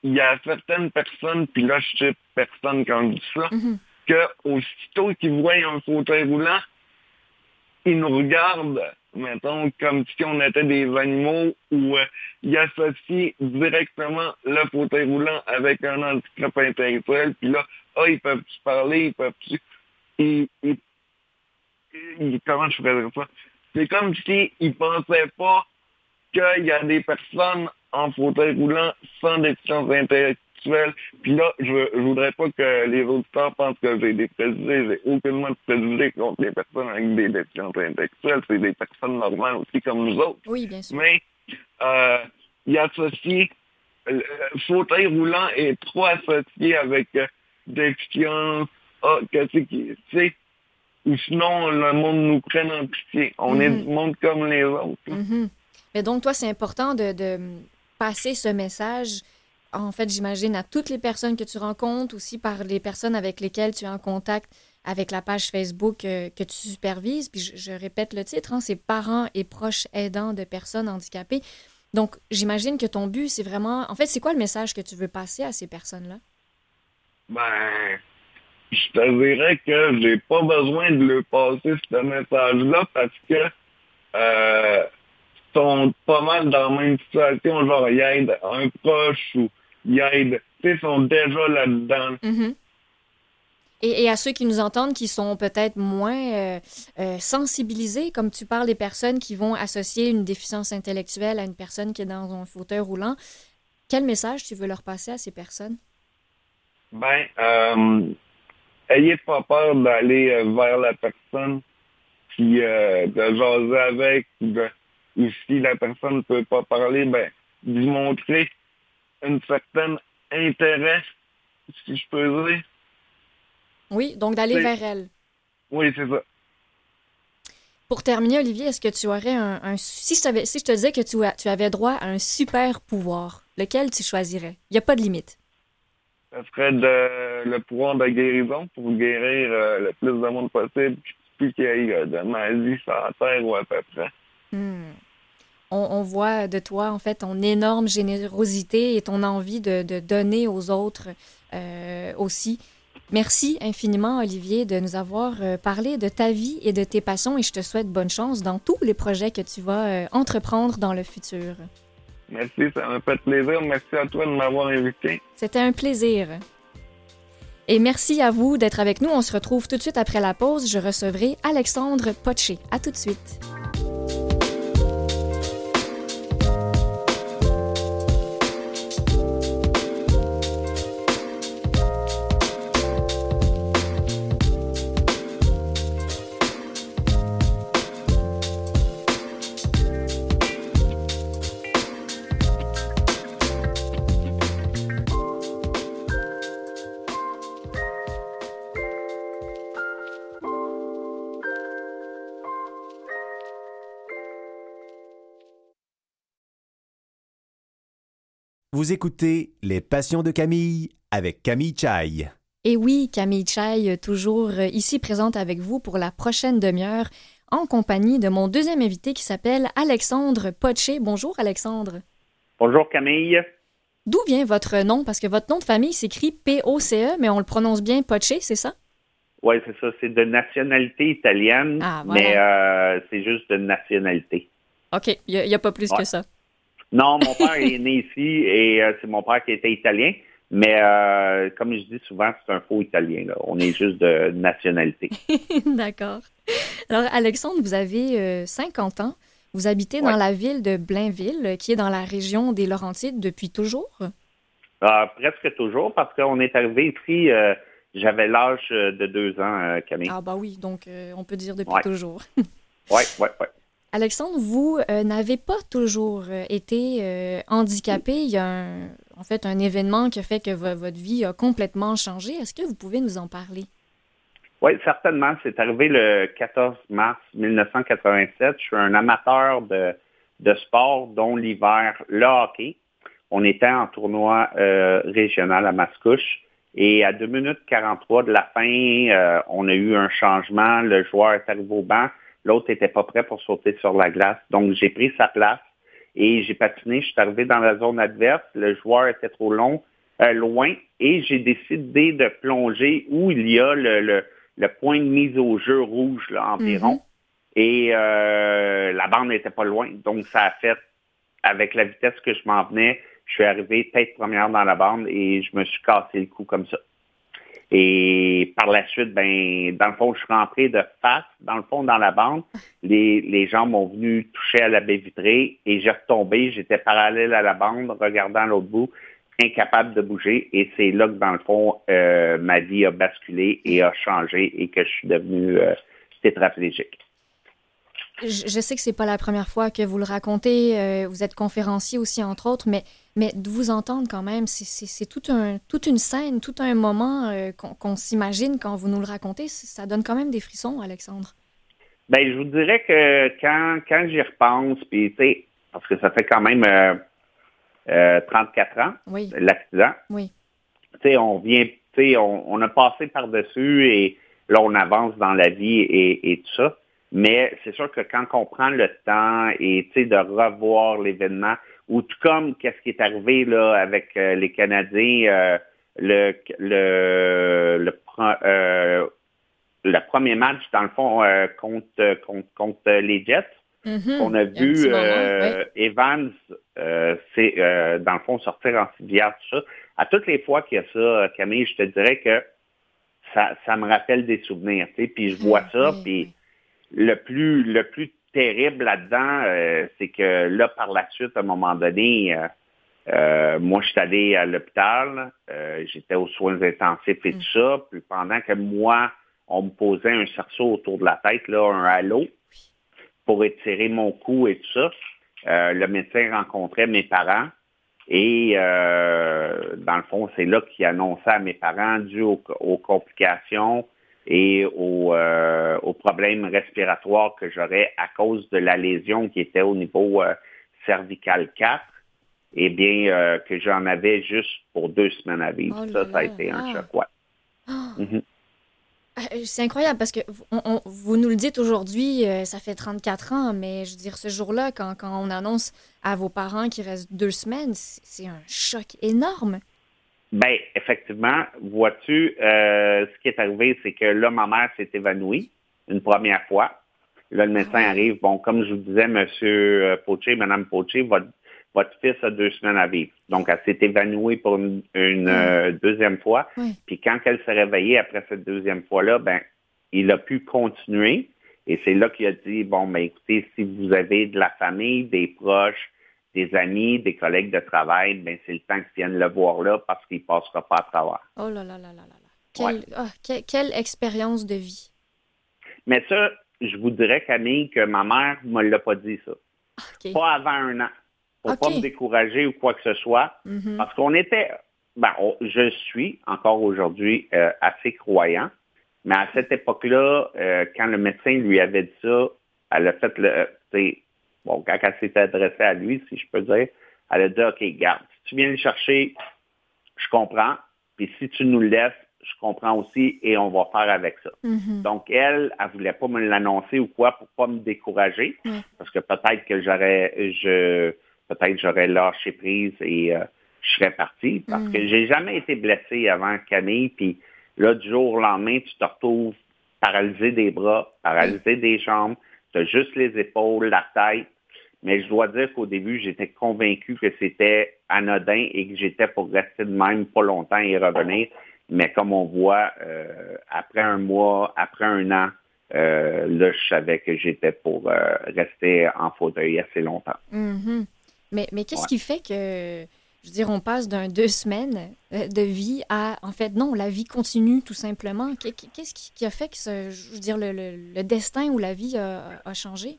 il y a certaines personnes, puis là, je sais personne quand je dis ça, que aussitôt qu'ils voient un fauteuil roulant, ils nous regardent, mettons, comme si on était des animaux ou euh, ils associent directement le fauteuil roulant avec un handicap intellectuel, puis là, ah, ils peuvent-tu parler, ils peuvent-tu... Comment je pourrais ça? C'est comme s'ils ne pensaient pas qu'il y a des personnes en fauteuil roulant sans déficience intellectuelle. Puis là, je, je voudrais pas que les auditeurs pensent que j'ai des préjugés. J'ai aucunement de préjugés contre les personnes avec des déficiences intellectuelles. C'est des personnes normales aussi comme nous autres. Oui, bien sûr. Mais euh, il associe le fauteuil roulant est trop associé avec euh, déficience, ah, qu'est-ce qui, tu sais, ou sinon le monde nous prenne en pitié. On est Mhm. du monde comme les autres. Mhm. Mais donc, toi, c'est important de, de passer ce message en fait, j'imagine, à toutes les personnes que tu rencontres, aussi par les personnes avec lesquelles tu es en contact avec la page Facebook euh, que tu supervises. Puis je, répète le titre, hein, c'est parents et proches aidants de personnes handicapées. Donc, j'imagine que ton but, c'est vraiment... En fait, c'est quoi le message que tu veux passer à ces personnes-là? Ben, je te dirais que j'ai pas besoin de le passer ce message-là parce que euh, sont pas mal dans la même situation, genre ils un proche ou ils aident, sont déjà là-dedans. Mm-hmm. Et, à ceux qui nous entendent, qui sont peut-être moins euh, euh, sensibilisés, comme tu parles des personnes qui vont associer une déficience intellectuelle à une personne qui est dans un fauteuil roulant, quel message tu veux leur passer à ces personnes? Ben, euh, ayez pas peur d'aller vers la personne, puis de jaser avec, ou si la personne ne peut pas parler, ben, lui montrer un certain intérêt, si je peux dire. Oui, donc d'aller vers elle. Oui, c'est ça. Pour terminer, Olivier, est-ce que tu aurais un, si, je si je te disais que tu, tu avais droit à un super pouvoir, lequel tu choisirais? Il n'y a pas de limite. Ça serait de, le pouvoir de guérison pour guérir euh, le plus de monde possible, puis qu'il y ait euh, de maladie sur la terre ou à peu près. Hmm. On, voit de toi, en fait, ton énorme générosité et ton envie de, donner aux autres euh, aussi. Merci infiniment, Olivier, de nous avoir euh, parlé de ta vie et de tes passions et je te souhaite bonne chance dans tous les projets que tu vas euh, entreprendre dans le futur. Merci, ça m'a fait plaisir. Merci à toi de m'avoir invité. C'était un plaisir. Et merci à vous d'être avec nous. On se retrouve tout de suite après la pause. Je recevrai Alexandre Potché. À tout de suite. Vous écoutez Les Passions de Camille avec Camille Chai. Et oui, Camille Chai, toujours ici présente avec vous pour la prochaine demi-heure, en compagnie de mon deuxième invité qui s'appelle Alexandre Poché. Bonjour Alexandre. Bonjour Camille. D'où vient votre nom? Parce que votre nom de famille s'écrit P-O-C-E, mais on le prononce bien Poché, c'est ça? Oui, c'est ça. C'est de nationalité italienne, ah, mais euh, c'est juste de nationalité. OK, il n'y a, pas plus que ça. Non, mon père est né ici et euh, c'est mon père qui était italien. Mais euh, comme je dis souvent, c'est un faux italien. Là. On est juste de nationalité. D'accord. Alors, Alexandre, vous avez 50 euh, ans. Vous habitez dans la ville de Blainville, qui est dans la région des Laurentides depuis toujours? Ah, presque toujours, parce qu'on est arrivé ici, j'avais l'âge de deux ans, Camille. Ah, bah oui, donc on peut dire depuis toujours. oui, oui, oui. Alexandre, vous euh, n'avez pas toujours euh, été euh, handicapé. Il y a en fait un événement qui a fait que votre vie a complètement changé. Est-ce que vous pouvez nous en parler? Oui, certainement. C'est arrivé le 14 mars 1987. Je suis un amateur de, de sport, dont l'hiver, le hockey. On était en tournoi régional à Mascouche. Et à 2 minutes 43 de la fin, on a eu un changement. Le joueur est arrivé au banc. L'autre n'était pas prêt pour sauter sur la glace. Donc, j'ai pris sa place et j'ai patiné. Je suis arrivé dans la zone adverse. Le joueur était trop long, euh, loin et j'ai décidé de plonger où il y a le, point de mise au jeu rouge là, environ. Mm-hmm. Et euh, la bande n'était pas loin. Donc, ça a fait, avec la vitesse que je m'en venais, je suis arrivé tête première dans la bande et je me suis cassé le cou comme ça. Et par la suite, ben, dans le fond, je suis rentré de face, dans le fond, dans la bande. Les, les gens m'ont venu toucher à la baie vitrée et j'ai retombé. J'étais parallèle à la bande, regardant l'autre bout, incapable de bouger. Et c'est là que, dans le fond, euh, ma vie a basculé et a changé et que je suis devenu euh, tétraplégique. Je, sais que c'est pas la première fois que vous le racontez. Euh, vous êtes conférencier aussi, entre autres, mais, mais de vous entendre quand même, c'est tout un, toute une scène, tout un moment euh, qu'on s'imagine quand vous nous le racontez. Ça donne quand même des frissons, Alexandre. Ben, je vous dirais que quand, quand j'y repense, puis tu sais, parce que ça fait quand même 34 ans, Oui, l'accident. oui. Tu sais, on vient, tu sais, on, on a passé par-dessus et là, on avance dans la vie et, et tout ça. Mais c'est sûr que quand on prend le temps et, de revoir l'événement, ou tout comme qu'est-ce qui est arrivé là avec euh, les Canadiens, euh, le, le, euh, le premier match, dans le fond, contre, contre, contre les Jets, Mhm. on a vu moment, Evans, c'est dans le fond sortir en civière, tout ça. À toutes les fois qu'il y a ça, Camille, je te dirais que ça, ça me rappelle des souvenirs. Puis je vois Oui, ça, puis. Le plus le plus terrible là-dedans, euh, c'est que là par la suite, à un moment donné, euh, euh, moi je suis allé à l'hôpital, j'étais aux soins intensifs et Mm. tout ça. Puis pendant que moi, on me posait un cerceau autour de la tête, là, un halo pour étirer mon cou et tout ça. Le médecin rencontrait mes parents et euh, dans le fond, c'est là qu'il annonçait à mes parents dû aux, aux complications et aux, euh, aux problèmes respiratoires que j'aurais à cause de la lésion qui était au niveau euh, cervical 4, eh bien euh, que j'en avais juste pour deux semaines à vivre. Oh ça, ça a été un ah. choc, ouais. Ah, Mhm. euh, C'est incroyable parce que vous, on- on- vous nous le dites aujourd'hui, ça fait 34 ans, mais je veux dire, ce jour-là, quand, quand on annonce à vos parents qu'il reste deux semaines, c'est un choc énorme. Ben, effectivement, vois-tu, euh, ce qui est arrivé, c'est que là, ma mère s'est évanouie une première fois. Là, le médecin Ah arrive. Bon, comme je vous disais, Monsieur euh, Poché, Madame Poché, votre, votre fils a deux semaines à vivre. Donc, elle s'est évanouie pour une, une, euh, deuxième fois. Oui. Puis quand elle s'est réveillée après cette deuxième fois-là, ben, il a pu continuer. Et c'est là qu'il a dit, bon, ben, écoutez, si vous avez de la famille, des proches, des amis, des collègues de travail, ben, c'est le temps qu'ils viennent le voir là parce qu'il passera pas à travers. Oh là là là là là là. Quelle, ah, que- quelle expérience de vie. Mais ça, je vous dirais, Camille, que ma mère me l'a pas dit, ça. Pas avant un an. Pour pas Ok. me décourager ou quoi que ce soit. Mhm. Parce qu'on était, ben, on- je suis encore aujourd'hui euh, assez croyant, mais à cette époque-là, euh, quand le médecin lui avait dit ça, elle a fait le, euh, bon, quand elle s'est adressée à lui, si je peux dire, elle a dit, OK, garde, si tu viens le chercher, je comprends, puis si tu nous le laisses, je comprends aussi et on va faire avec ça. Mhm. Donc, elle, elle voulait pas me l'annoncer ou quoi pour pas me décourager, Ouais. parce que peut-être que j'aurais, je, peut-être j'aurais lâché prise et euh, je serais parti, parce Mm. que j'ai jamais été blessé avant Camille, puis là, du jour au lendemain, tu te retrouves paralysé des bras, paralysé des jambes, tu as juste les épaules, la tête, mais je dois dire qu'au début, j'étais convaincu que c'était anodin et que j'étais pour rester de même pas longtemps et revenir. Mais comme on voit, euh, après un mois, après un an, euh, là, je savais que j'étais pour euh, rester en fauteuil assez longtemps. Mhm. Mais, mais qu'est-ce Ouais. qui fait que, je veux dire, on passe d'un deux semaines euh, de vie à, en fait, non, la vie continue tout simplement. Qu'est- Qu'est-ce qui, qui a fait que, ce, je veux dire, le, le- le destin ou la vie a, a changé?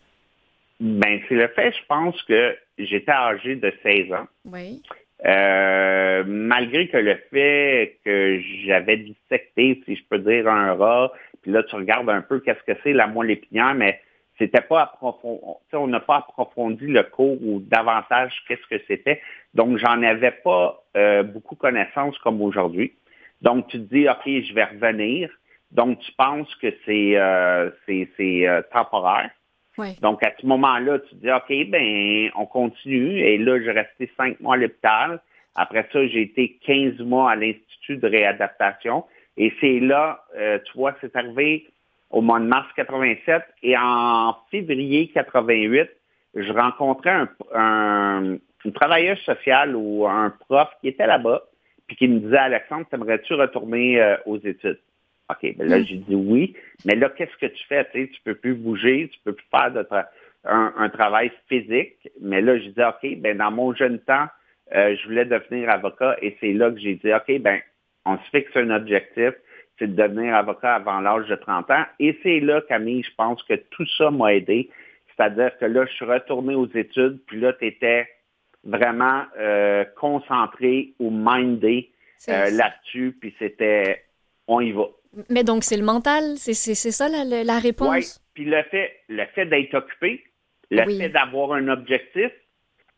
Ben, c'est le fait, je pense que j'étais âgé de 16 ans. Oui. Euh, malgré que le fait que j'avais dissecté, si je peux dire, un rat, puis là, tu regardes un peu qu'est-ce que c'est la moelle épinière, mais c'était pas approfondi, on n'a pas approfondi le cours ou davantage qu'est-ce que c'était. Donc, j'en avais pas euh, beaucoup connaissance comme aujourd'hui. Donc, tu te dis, OK, je vais revenir. Donc, tu penses que c'est euh, euh, temporaire. Oui. Donc, à ce moment-là, tu te dis, OK, ben, on continue. Et là, j'ai resté cinq mois à l'hôpital. Après ça, j'ai été 15 mois à l'Institut de réadaptation. Et c'est là, euh, tu vois, c'est arrivé au mois de mars 87. Et en février 88, je rencontrais un, un, une travailleuse sociale ou un prof qui était là-bas, puis qui me disait, Alexandre, t'aimerais-tu retourner euh, aux études? OK, ben là, Mm. j'ai dit oui. Mais là, qu'est-ce que tu fais? Tu tu peux plus bouger, tu peux plus faire de tra- un, un travail physique. Mais là, j'ai dit, OK, ben dans mon jeune temps, euh, je voulais devenir avocat et c'est là que j'ai dit, OK, ben on se fixe un objectif, c'est de devenir avocat avant l'âge de 30 ans. Et c'est là, Camille, je pense que tout ça m'a aidé. C'est-à-dire que là, je suis retourné aux études, puis là, tu étais vraiment euh, concentré ou mindé euh, là-dessus, puis c'était, on y va. Mais donc, c'est le mental? C'est c'est- c'est ça la, la- la Oui, réponse? puis le fait, le fait d'être occupé, le Oui. fait d'avoir un objectif,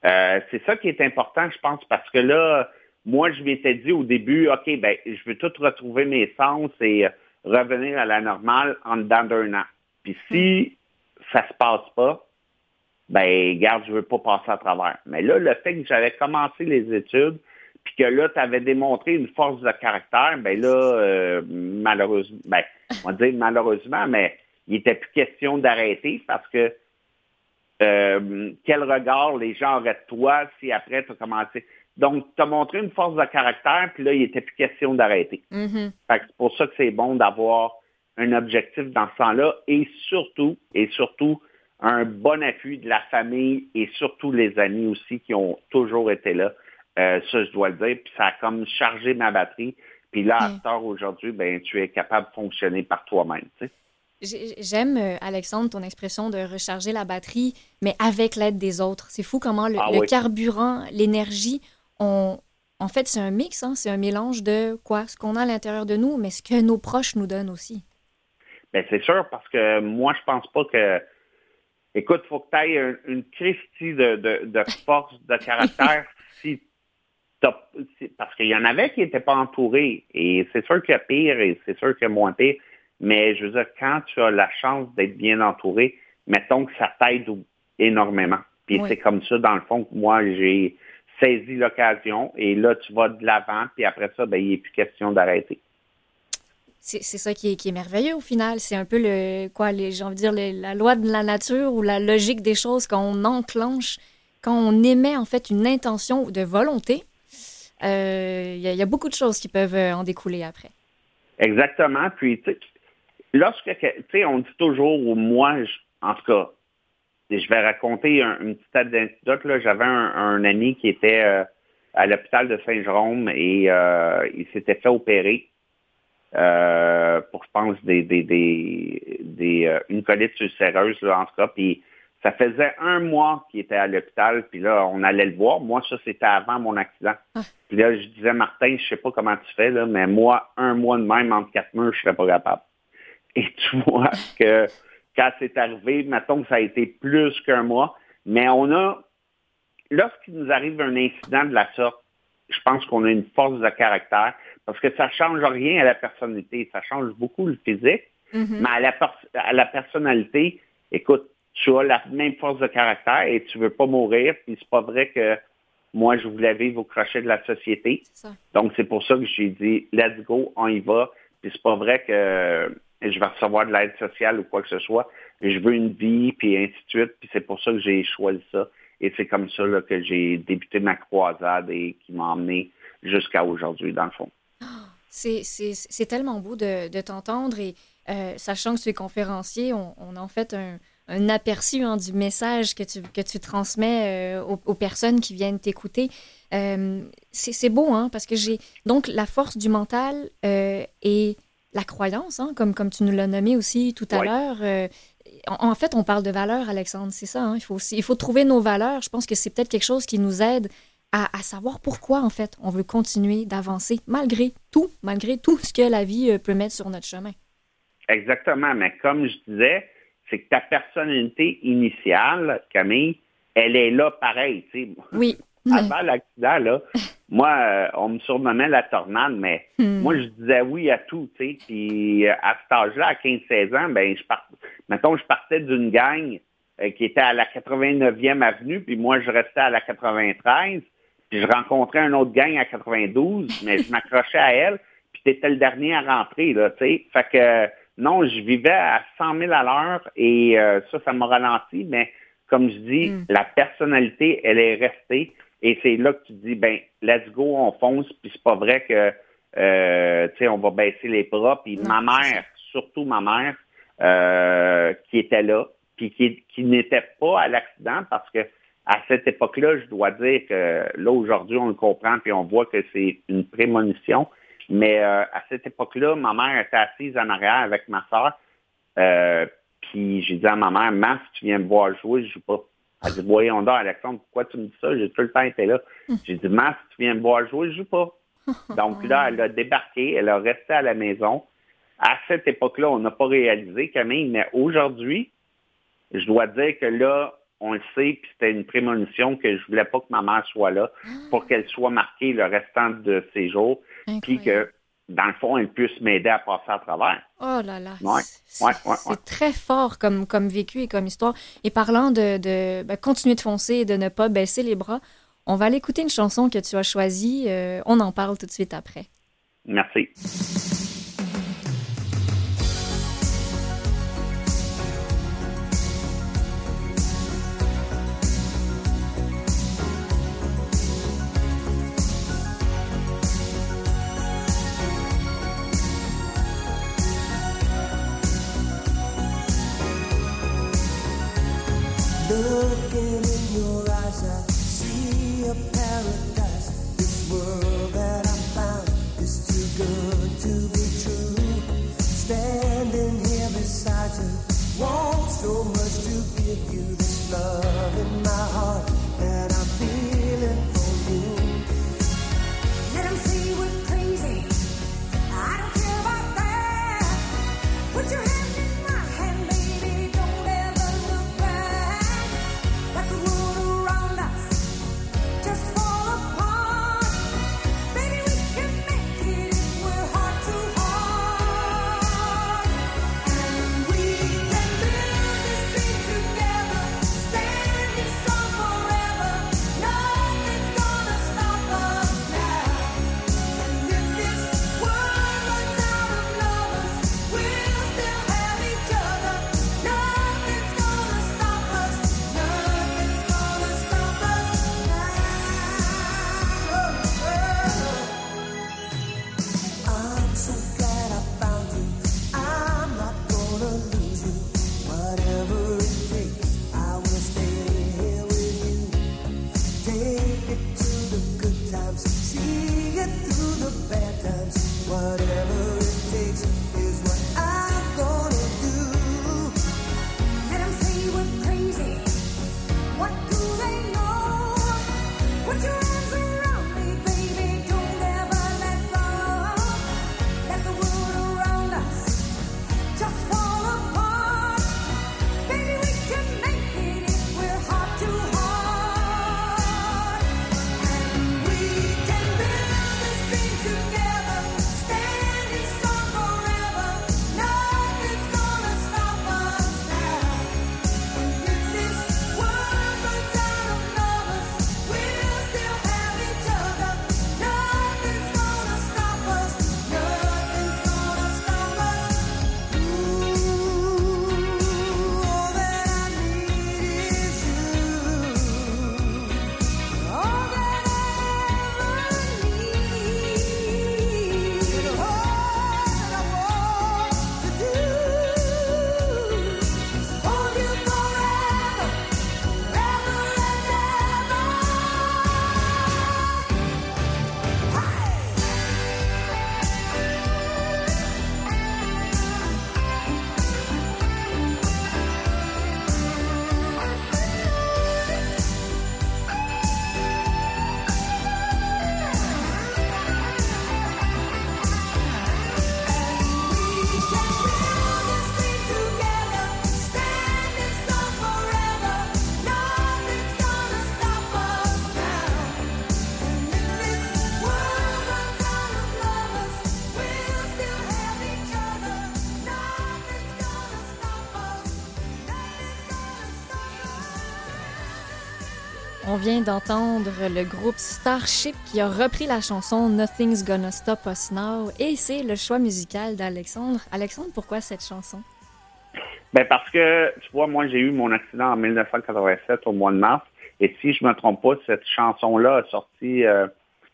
Euh, c'est ça qui est important, je pense, parce que là, moi, je m'étais dit au début, OK, ben, je veux tout retrouver mes sens et revenir à la normale en dedans d'un an. Puis si ça se passe pas, ben, garde, je veux pas passer à travers. Mais là, le fait que j'avais commencé les études, puis que là, tu avais démontré une force de caractère, ben là, euh, malheureusement, ben, on va dire malheureusement, mais il n'était plus question d'arrêter parce que euh, quel regard les gens auraient de toi si après tu as commencé. Donc, tu as montré une force de caractère, puis là, il n'était plus question d'arrêter. Mm-hmm. C'est pour ça que c'est bon d'avoir un objectif dans ce sens-là et surtout, et surtout, un bon appui de la famille et surtout les amis aussi qui ont toujours été là. Euh, ça, je dois le dire. Puis ça a comme chargé ma batterie. Puis là, à cette heure aujourd'hui, ben, tu es capable de fonctionner par toi-même. J'aime, euh, Alexandre, ton expression de recharger la batterie, mais avec l'aide des autres. C'est fou comment le, Ah le carburant, l'énergie, on... en fait, c'est un mix, hein? c'est un mélange de quoi? Ce qu'on a à l'intérieur de nous, mais ce que nos proches nous donnent aussi. Ben, c'est sûr, parce que moi, je pense pas que. Écoute, il faut que tu ailles un- une Christie de, de, de force de caractère si parce qu'il y en avait qui n'étaient pas entourés. Et c'est sûr qu'il y a pire et c'est sûr qu'il y a moins pire. Mais je veux dire, quand tu as la chance d'être bien entouré, mettons que ça t'aide énormément. Puis Oui. c'est comme ça, dans le fond, que moi, j'ai saisi l'occasion et là, tu vas de l'avant, puis après ça, ben, il n'est plus question d'arrêter. C'est ça qui est, qui est merveilleux au final. C'est un peu le quoi, les, j'ai envie de dire le- la loi de la nature ou la logique des choses quand on enclenche, quand on émet en fait une intention de volonté. euh, Il y, a- il y a beaucoup de choses qui peuvent euh, en découler après. Exactement. Puis, tu sais, lorsque, tu sais, on dit toujours, ou moi, je- en tout cas, je vais raconter un- une petite anecdote. J'avais un, un ami qui était euh, à l'hôpital de Saint-Jérôme et euh, il s'était fait opérer euh, pour, je pense, des, des, des, des une colite ulcéreuse, là, en tout cas. Puis, ça faisait un mois qu'il était à l'hôpital, puis là, on allait le voir. Moi, ça, c'était avant mon accident. Puis là, je disais, Martin, je sais pas comment tu fais, là, mais moi, un mois de même entre quatre murs, je serais pas capable. Et tu vois que quand c'est arrivé, mettons que ça a été plus qu'un mois, mais on a, lorsqu'il nous arrive un incident de la sorte, je pense qu'on a une force de caractère, parce que ça change rien à la personnalité, ça change beaucoup le physique, Mhm. mais à la, pers- à la personnalité, écoute, tu as la même force de caractère et tu veux pas mourir, puis c'est pas vrai que moi, je voulais vivre au crochet de la société. Ça. Donc, c'est pour ça que j'ai dit, let's go, on y va. Puis c'est pas vrai que je vais recevoir de l'aide sociale ou quoi que ce soit. Je veux une vie, puis ainsi de suite. Puis c'est pour ça que j'ai choisi ça. Et c'est comme ça là, que j'ai débuté ma croisade et qui m'a emmené jusqu'à aujourd'hui, dans le fond. C'est- tellement beau de, t'entendre et euh, sachant que tu es conférencier, on, a en fait un, un aperçu hein, du message que tu, que tu transmets euh, aux, personnes qui viennent t'écouter. Euh, c'est beau, hein, parce que j'ai donc la force du mental euh, et la croyance, hein, comme, comme tu nous l'as nommé aussi tout à l'heure. euh, en, en fait, on parle de valeurs, Alexandre, c'est ça. hein, il, faut aussi, il faut trouver nos valeurs. Je pense que c'est peut-être quelque chose qui nous aide à, à savoir pourquoi, en fait, on veut continuer d'avancer malgré tout, malgré tout ce que la vie euh, peut mettre sur notre chemin. Exactement. Mais comme je disais, c'est que ta personnalité initiale, Camille, elle est là pareil. Oui. Avant l'accident, là, moi, euh, on me surnommait la tornade, mais Hmm. moi, je disais oui à tout, tu sais. Puis euh, à cet âge-là, à 15-16 ans, ben, je part... mettons, je partais d'une gang euh, qui était à la 89e avenue, puis moi, je restais à la 93, puis je rencontrais un autre gang à 92, mais je m'accrochais à elle, puis t'étais le dernier à rentrer, là, tu sais. Fait que, non, je vivais à 100 000 à l'heure, et euh, ça, ça m'a ralenti, mais comme je dis, Mm. la personnalité, elle est restée, et c'est là que tu dis, ben, let's go, on fonce, puis c'est pas vrai que, euh, tu sais, on va baisser les bras. Puis ma mère, surtout ma mère, euh, qui était là, puis qui, qui n'était pas à l'accident, parce que à cette époque-là, je dois dire que là, aujourd'hui, on le comprend, puis on voit que c'est une prémonition. Mais euh, à cette époque-là, ma mère était assise en arrière avec ma soeur. Euh, puis j'ai dit à ma mère, Mas, tu viens me voir jouer, je joue pas. Elle dit, voyons donc, Alexandre, pourquoi tu me dis ça? J'ai tout le temps été là. J'ai dit, Mas, tu viens me voir jouer, je joue pas. Donc là, elle a débarqué, elle a resté à la maison. À cette époque-là, on n'a pas réalisé, Camille, mais aujourd'hui, je dois dire que là, on le sait, puis c'était une prémonition que je voulais pas que ma mère soit là pour qu'elle soit marquée le restant de ses jours, puis que, dans le fond, elle puisse m'aider à passer à travers. Oh là là. Ouais, C'est ouais, ouais, c'est très fort comme, comme vécu et comme histoire. Et parlant de, de ben, continuer de foncer et de ne pas baisser les bras, on va aller écouter une chanson que tu as choisie. Euh, on en parle tout de suite après. Merci. Vient d'entendre le groupe Starship qui a repris la chanson Nothing's Gonna Stop Us Now et c'est le choix musical d'Alexandre. Alexandre, pourquoi cette chanson? Ben parce que, tu vois, moi, j'ai eu mon accident en 1987 au mois de mars. Et si je me trompe pas, cette chanson-là a sorti euh,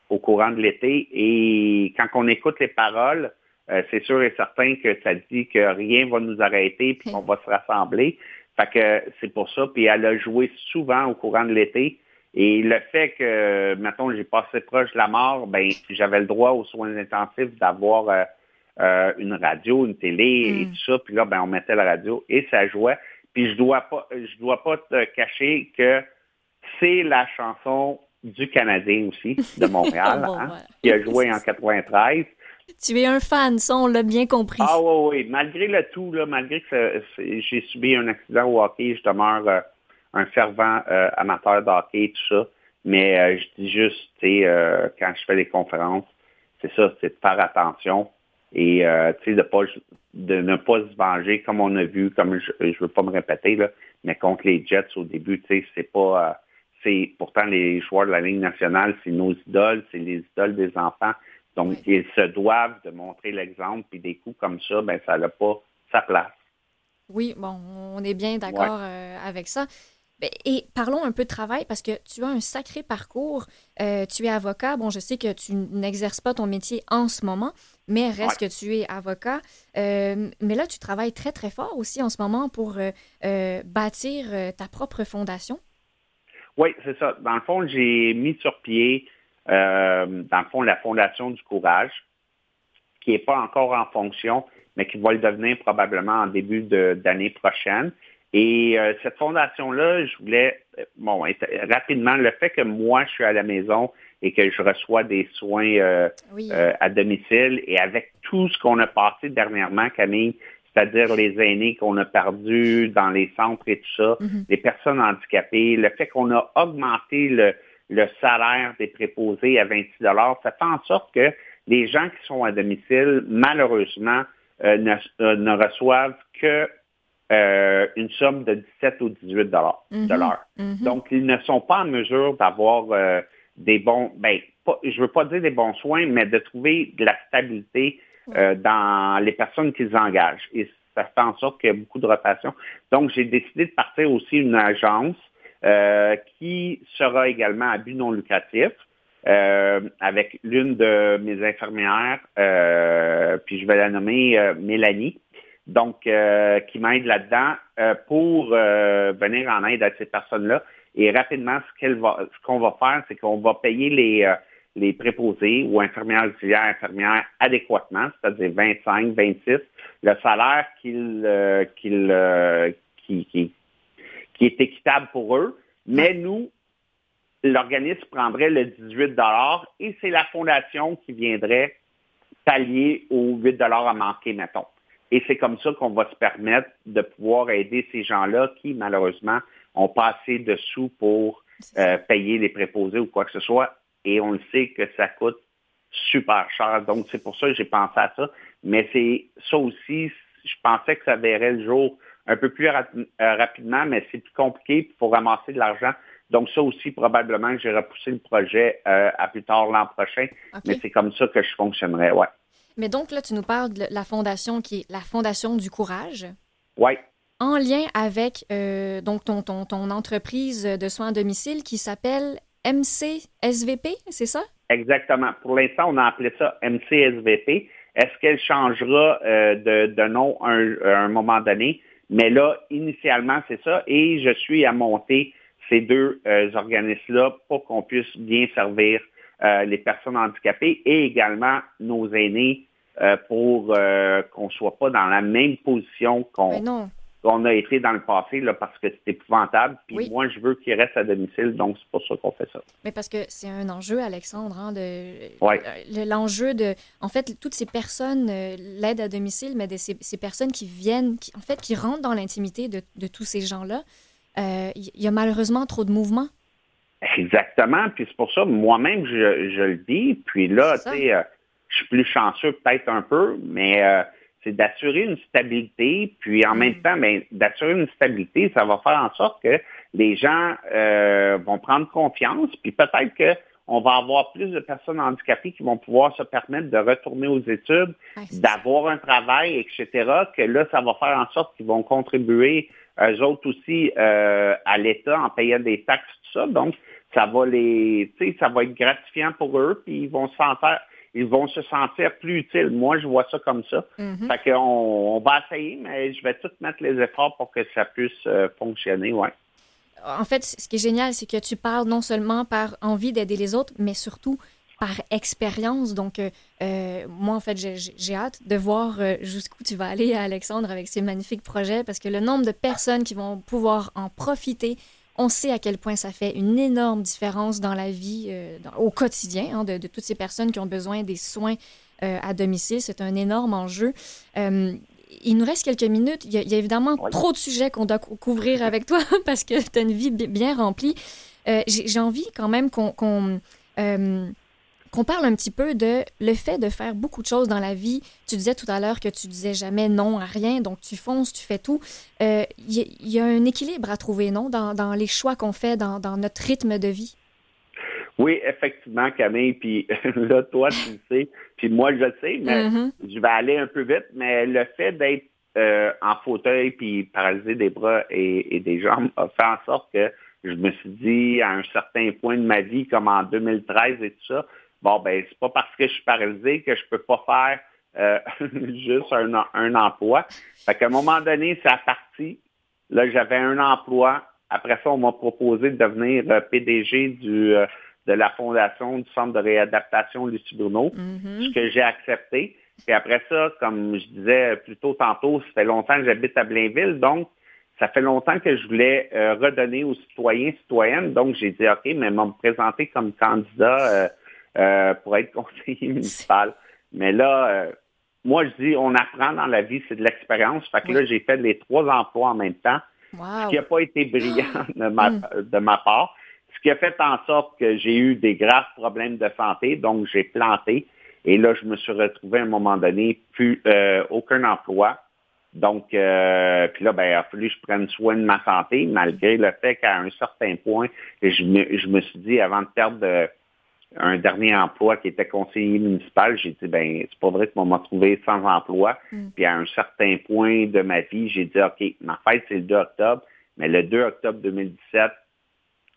au courant de l'été. Et quand on écoute les paroles, euh, c'est sûr et certain que ça dit que rien va nous arrêter puis qu'on va se rassembler. Fait que c'est pour ça. Puis elle a joué souvent au courant de l'été. Et le fait que, mettons, j'ai passé proche de la mort, ben j'avais le droit aux soins intensifs d'avoir euh, euh, une radio, une télé et Mm. tout ça. Puis là, ben on mettait la radio et ça jouait. Puis je dois pas, je dois pas te cacher que c'est la chanson du Canadien aussi, de Montréal, Bon, hein, voilà. qui a joué en 93. Tu es un fan, ça, on l'a bien compris. Ah oui, oui. Malgré le tout, là, malgré que j'ai subi un accident au hockey, je demeure euh, un fervent euh, amateur de hockey, tout ça. Mais euh, je dis juste, tu sais, euh, quand je fais les conférences, c'est ça, c'est de faire attention et euh, tu sais, de pas de ne pas se venger comme on a vu, comme je, je veux pas me répéter, là, mais contre les Jets au début, tu sais, c'est pas c'est pourtant les joueurs de la Ligue nationale, c'est nos idoles, c'est les idoles des enfants. Donc, ils se doivent de montrer l'exemple, puis des coups comme ça, ben ça n'a pas sa place. Oui, bon, on est bien d'accord euh, avec ça. Ben, Et parlons un peu de travail parce que tu as un sacré parcours. Euh, tu es avocat. Bon, je sais que tu n'exerces pas ton métier en ce moment, mais reste que tu es avocat. Euh, mais là, tu travailles très, très fort aussi en ce moment pour euh, bâtir ta propre fondation. Oui, c'est ça. Dans le fond, j'ai mis sur pied, dans le fond, la Fondation du Courage, qui n'est pas encore en fonction, mais qui va le devenir probablement en début d'année prochaine. Et euh, cette fondation-là, je voulais, euh, bon, rapidement, le fait que moi, je suis à la maison et que je reçois des soins euh, Oui. euh, à domicile et avec tout ce qu'on a passé dernièrement, Camille, c'est-à-dire les aînés qu'on a perdus dans les centres et tout ça, Mhm. les personnes handicapées, le fait qu'on a augmenté le, le salaire des préposés à 26 ça fait en sorte que les gens qui sont à domicile, malheureusement, euh, ne, euh, ne reçoivent que euh, une somme de 17 ou 18 dollars de l'heure. Mhm. Donc, ils ne sont pas en mesure d'avoir euh, des bons, ben, pas, je veux pas dire des bons soins, mais de trouver de la stabilité euh, dans les personnes qu'ils engagent. Et ça fait en sorte qu'il y a beaucoup de rotation. Donc, j'ai décidé de partir aussi une agence euh, qui sera également à but non lucratif. euh, avec l'une de mes infirmières, euh, puis je vais la nommer euh, Mélanie, donc euh, qui m'aide là-dedans euh, pour euh, venir en aide à ces personnes-là. Et rapidement, ce qu'elle va, ce qu'on va faire, c'est qu'on va payer les les préposés ou infirmières auxiliaires, infirmières adéquatement, c'est-à-dire 25, 26, le salaire qu'il, qu'il, qui, qui, qui est équitable pour eux. Mais nous, l'organisme prendrait le 18 et c'est la fondation qui viendrait pallier aux 8 à manquer, mettons. Et c'est comme ça qu'on va se permettre de pouvoir aider ces gens-là qui, malheureusement, ont pas assez de sous pour euh, payer les préposés ou quoi que ce soit. Et on le sait que ça coûte super cher. Donc, c'est pour ça que j'ai pensé à ça. Mais c'est ça aussi, je pensais que ça verrait le jour un peu plus rap- euh, rapidement, mais c'est plus compliqué. Il faut ramasser de l'argent. Donc, ça aussi, probablement, que j'ai repoussé le projet euh, à plus tard l'an prochain. Mais c'est comme ça que je fonctionnerais, ouais. Mais donc, là, tu nous parles de la fondation qui est la Fondation du Courage. Ouais. en lien avec euh, donc ton, ton, ton entreprise de soins à domicile qui s'appelle MCSVP, c'est ça? Exactement. Pour l'instant, on a appelé ça MCSVP. Est-ce qu'elle changera euh, de, de nom à un, à un moment donné? Mais là, initialement, c'est ça. Et je suis à monter ces deux euh, organismes-là pour qu'on puisse bien servir euh, les personnes handicapées et également nos aînés euh, pour euh, qu'on ne soit pas dans la même position qu'on non. qu'on a été dans le passé là, parce que c'est épouvantable. Puis Oui. moi, je veux qu'ils restent à domicile, donc c'est pour ça qu'on fait ça. Mais parce que c'est un enjeu, Alexandre, hein, de Ouais. le- l'enjeu de, en fait, toutes ces personnes, euh, l'aide à domicile, mais de ces, ces personnes qui viennent, qui, en fait, qui rentrent dans l'intimité de, de tous ces gens-là, euh, il y, a malheureusement trop de mouvements. Exactement. Puis c'est pour ça, moi-même, je, je le dis. Puis là, tu sais, euh, je suis plus chanceux peut-être un peu, mais euh, c'est d'assurer une stabilité. Puis en Mm. même temps, ben, d'assurer une stabilité, ça va faire en sorte que les gens euh, vont prendre confiance. Puis peut-être que on va avoir plus de personnes handicapées qui vont pouvoir se permettre de retourner aux études, d'avoir un travail, etc., que là, ça va faire en sorte qu'ils vont contribuer, eux autres aussi, euh, à l'État en payant des taxes, tout ça. Donc, ça va les, tu sais, ça va être gratifiant pour eux, puis ils vont se sentir, ils vont se sentir plus utiles. Moi, je vois ça comme ça. Mhm. Fait qu'on on va essayer, mais je vais tout mettre les efforts pour que ça puisse euh, fonctionner, ouais. En fait, ce qui est génial, c'est que tu parles non seulement par envie d'aider les autres, mais surtout par expérience. Donc, euh, euh, moi, en fait, j'ai- hâte de voir jusqu'où tu vas aller, Alexandre, avec ces magnifiques projets, parce que le nombre de personnes qui vont pouvoir en profiter, on sait à quel point ça fait une énorme différence dans la vie, euh, dans- au quotidien, hein, de, de toutes ces personnes qui ont besoin des soins euh, à domicile. C'est un énorme enjeu. Euh, il nous reste quelques minutes. Il y a, il y a évidemment Oui. trop de sujets qu'on doit cou- couvrir avec toi parce que tu as une vie bi- bien remplie. J'ai envie quand même qu'on qu'on parle un petit peu de le fait de faire beaucoup de choses dans la vie. Tu disais tout à l'heure que tu disais jamais non à rien, donc tu fonces, tu fais tout. Euh, Il y, a- il y a un équilibre à trouver, non, dans, dans les choix qu'on fait, dans, dans notre rythme de vie? Oui, effectivement, Camille, puis là, toi, tu le sais, puis moi, je le sais, mais Mhm. je vais aller un peu vite, mais le fait d'être euh, en fauteuil puis paralysé des bras et, et des jambes a fait en sorte que je me suis dit, à un certain point de ma vie, comme en 2013 et tout ça, bon, ben, c'est pas parce que je suis paralysé que je peux pas faire euh, juste un, un emploi. Fait qu'à un moment donné, c'est parti. Là, j'avais un emploi. Après ça, on m'a proposé de devenir euh, PDG du, euh, de la fondation du Centre de réadaptation Lucie Bruno Mhm. ce que j'ai accepté. Puis après ça, comme je disais plus tôt tantôt, ça fait longtemps que j'habite à Blainville, donc ça fait longtemps que je voulais euh, redonner aux citoyens, citoyennes. Donc j'ai dit, OK, mais m'a me présenter comme candidat euh, pour être conseiller municipal. Mais là, euh, moi je dis, on apprend dans la vie, c'est de l'expérience. Fait que là, j'ai fait les trois emplois en même temps Wow. ce qui n'a pas été brillant de ma, Mm. de ma part. Ce qui a fait en sorte que j'ai eu des graves problèmes de santé, donc j'ai planté. Et là, je me suis retrouvé à un moment donné, plus euh, aucun emploi. Donc, euh, puis là, ben, il a fallu que je prenne soin de ma santé, malgré le fait qu'à un certain point, je me, je me suis dit, avant de perdre euh, un dernier emploi qui était conseiller municipal, j'ai dit, ben, c'est pas vrai que vais me retrouver sans emploi. Mm. Puis à un certain point de ma vie, j'ai dit, OK, ma fête, c'est le 2 octobre, mais le 2 octobre 2017,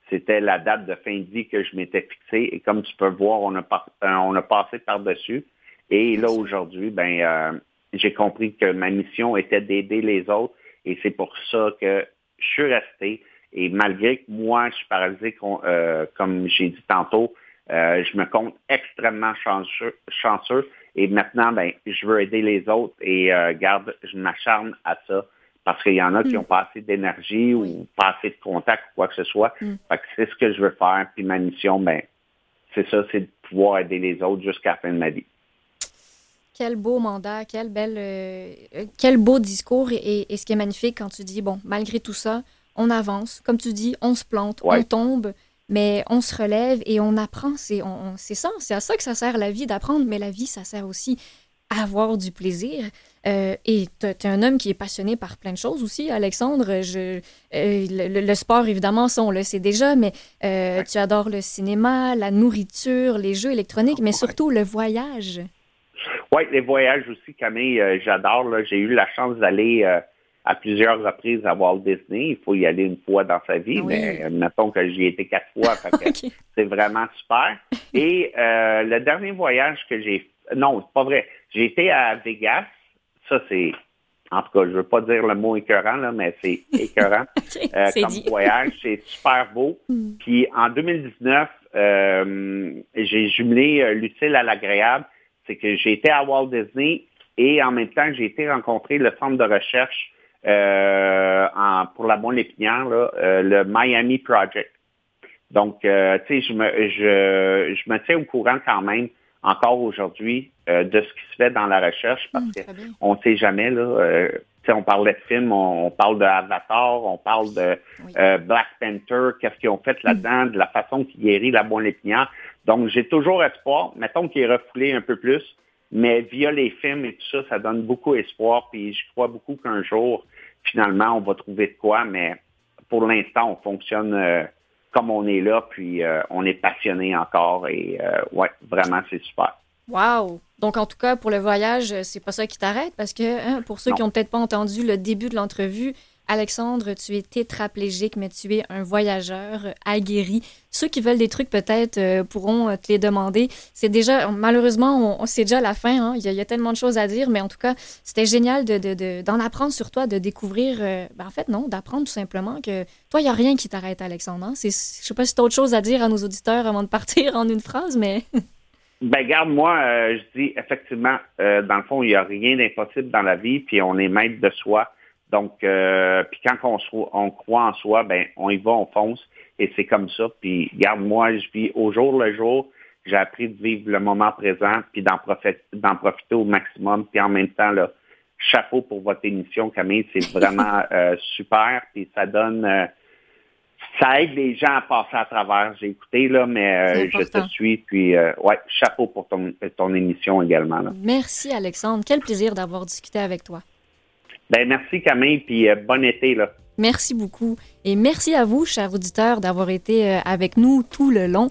c'était la date de fin de vie que je m'étais fixée. Et comme tu peux voir, on a, par- euh, on a passé par-dessus. Et là, aujourd'hui, ben, euh, j'ai compris que ma mission était d'aider les autres. Et c'est pour ça que je suis resté. Et malgré que moi, je suis paralysé, euh, comme j'ai dit tantôt, euh, je me compte extrêmement chanceux, chanceux. Et maintenant, ben, je veux aider les autres et euh, garde, je m'acharne à ça parce qu'il y en a qui Mm. ont pas assez d'énergie ou pas assez de contact ou quoi que ce soit. Mm. Que c'est ce que je veux faire. Puis ma mission, ben, c'est ça, c'est de pouvoir aider les autres jusqu'à la fin de ma vie. Quel beau mandat, quel, belle, euh, euh, quel beau discours. Et, et ce qui est magnifique quand tu dis, bon, malgré tout ça, on avance. Comme tu dis, on se plante, Ouais. on tombe, mais on se relève et on apprend. C'est on- on- c'est ça, c'est à ça que ça sert la vie d'apprendre, mais la vie, ça sert aussi à avoir du plaisir. Euh, et tu es un homme qui est passionné par plein de choses aussi, Alexandre. Je, euh, le, sport, évidemment, ça, on le sait déjà, mais euh, tu adores le cinéma, la nourriture, les jeux électroniques, mais Ouais. surtout le voyage. Oui, les voyages aussi, Camille, j'adore. J'ai eu la chance d'aller à plusieurs reprises à Walt Disney. Il faut y aller une fois dans sa vie, Oui. mais euh, mettons que j'y ai été quatre fois. C'est vraiment super. Et euh, le dernier voyage que j'ai... Non, c'est pas vrai. J'ai été à Vegas. Ça, c'est... En tout cas, je veux pas dire le mot écœurant, là, mais c'est écœurant. Euh, comme dit. voyage. C'est super beau. Mm. Puis en 2019, euh, j'ai jumelé l'utile à l'agréable. C'est que j'ai été à Walt Disney et en même temps, j'ai été rencontrer le centre de recherche en- pour la bonne lépinière, euh, le Miami Project. Donc, euh, tu sais, je me, je, je me tiens au courant quand même encore aujourd'hui euh, de ce qui se fait dans la recherche parce Mm, que très bien. on ne sait jamais. Là, euh, tu sais, on parlait de films, on, on parle de Avatar, on parle de Oui. euh, Black Panther, qu'est-ce qu'ils ont fait là-dedans, de la façon qu'ils guérit la bonne lépinière. Donc, j'ai toujours espoir. Mettons qu'il est refoulé un peu plus, mais via les films et tout ça, ça donne beaucoup espoir. Puis je crois beaucoup qu'un jour, finalement, on va trouver de quoi, mais pour l'instant, on fonctionne euh, comme on est là, puis euh, on est passionné encore. Et euh, ouais, vraiment, c'est super. Wow! Donc, en tout cas, pour le voyage, c'est pas ça qui t'arrête parce que, hein, pour ceux Non. qui ont peut-être pas entendu le début de l'entrevue, Alexandre, tu es tétraplégique, mais tu es un voyageur aguerri. Ceux qui veulent des trucs, peut-être, euh, pourront euh, te les demander. C'est déjà, malheureusement, on, c'est déjà la fin. hein. Il, y a, tellement de choses à dire, mais en tout cas, c'était génial de, de- d'en apprendre sur toi, de découvrir. euh, ben, en fait, non, d'apprendre tout simplement que toi, il n'y a rien qui t'arrête, Alexandre. hein. Je sais pas si tu as autre chose à dire à nos auditeurs avant de partir en une phrase, mais. Ben, garde, moi, je dis effectivement, dans le fond, il n'y a rien d'impossible dans la vie, puis on est maître de soi. Donc, euh, puis quand on, croit en soi, ben, on y va, on fonce, et c'est comme ça. Puis, garde, moi, je vis au jour le jour. J'ai appris de vivre le moment présent, puis d'en profiter, au maximum. Puis en même temps, là, chapeau pour votre émission, Camille. C'est vraiment euh, super. Puis ça donne, euh, ça aide les gens à passer à travers. J'ai écouté là, mais je te suis. Puis ouais, chapeau pour ton, ton émission également. Là. Merci, Alexandre. Quel plaisir d'avoir discuté avec toi. Ben merci Camille. Puis euh, bon été. Merci beaucoup. Et merci à vous, chers auditeurs, d'avoir été euh, avec nous tout le long.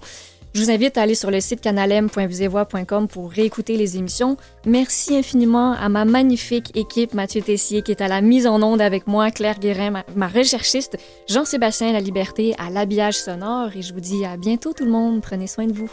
Je vous invite à aller sur le site canalem.visevoix.com pour réécouter les émissions. Merci infiniment à ma magnifique équipe, Mathieu Tessier, qui est à la mise en onde avec moi, Claire Guérin, ma recherchiste, Jean-Sébastien La Liberté à l'habillage sonore. Et je vous dis à bientôt tout le monde. Prenez soin de vous.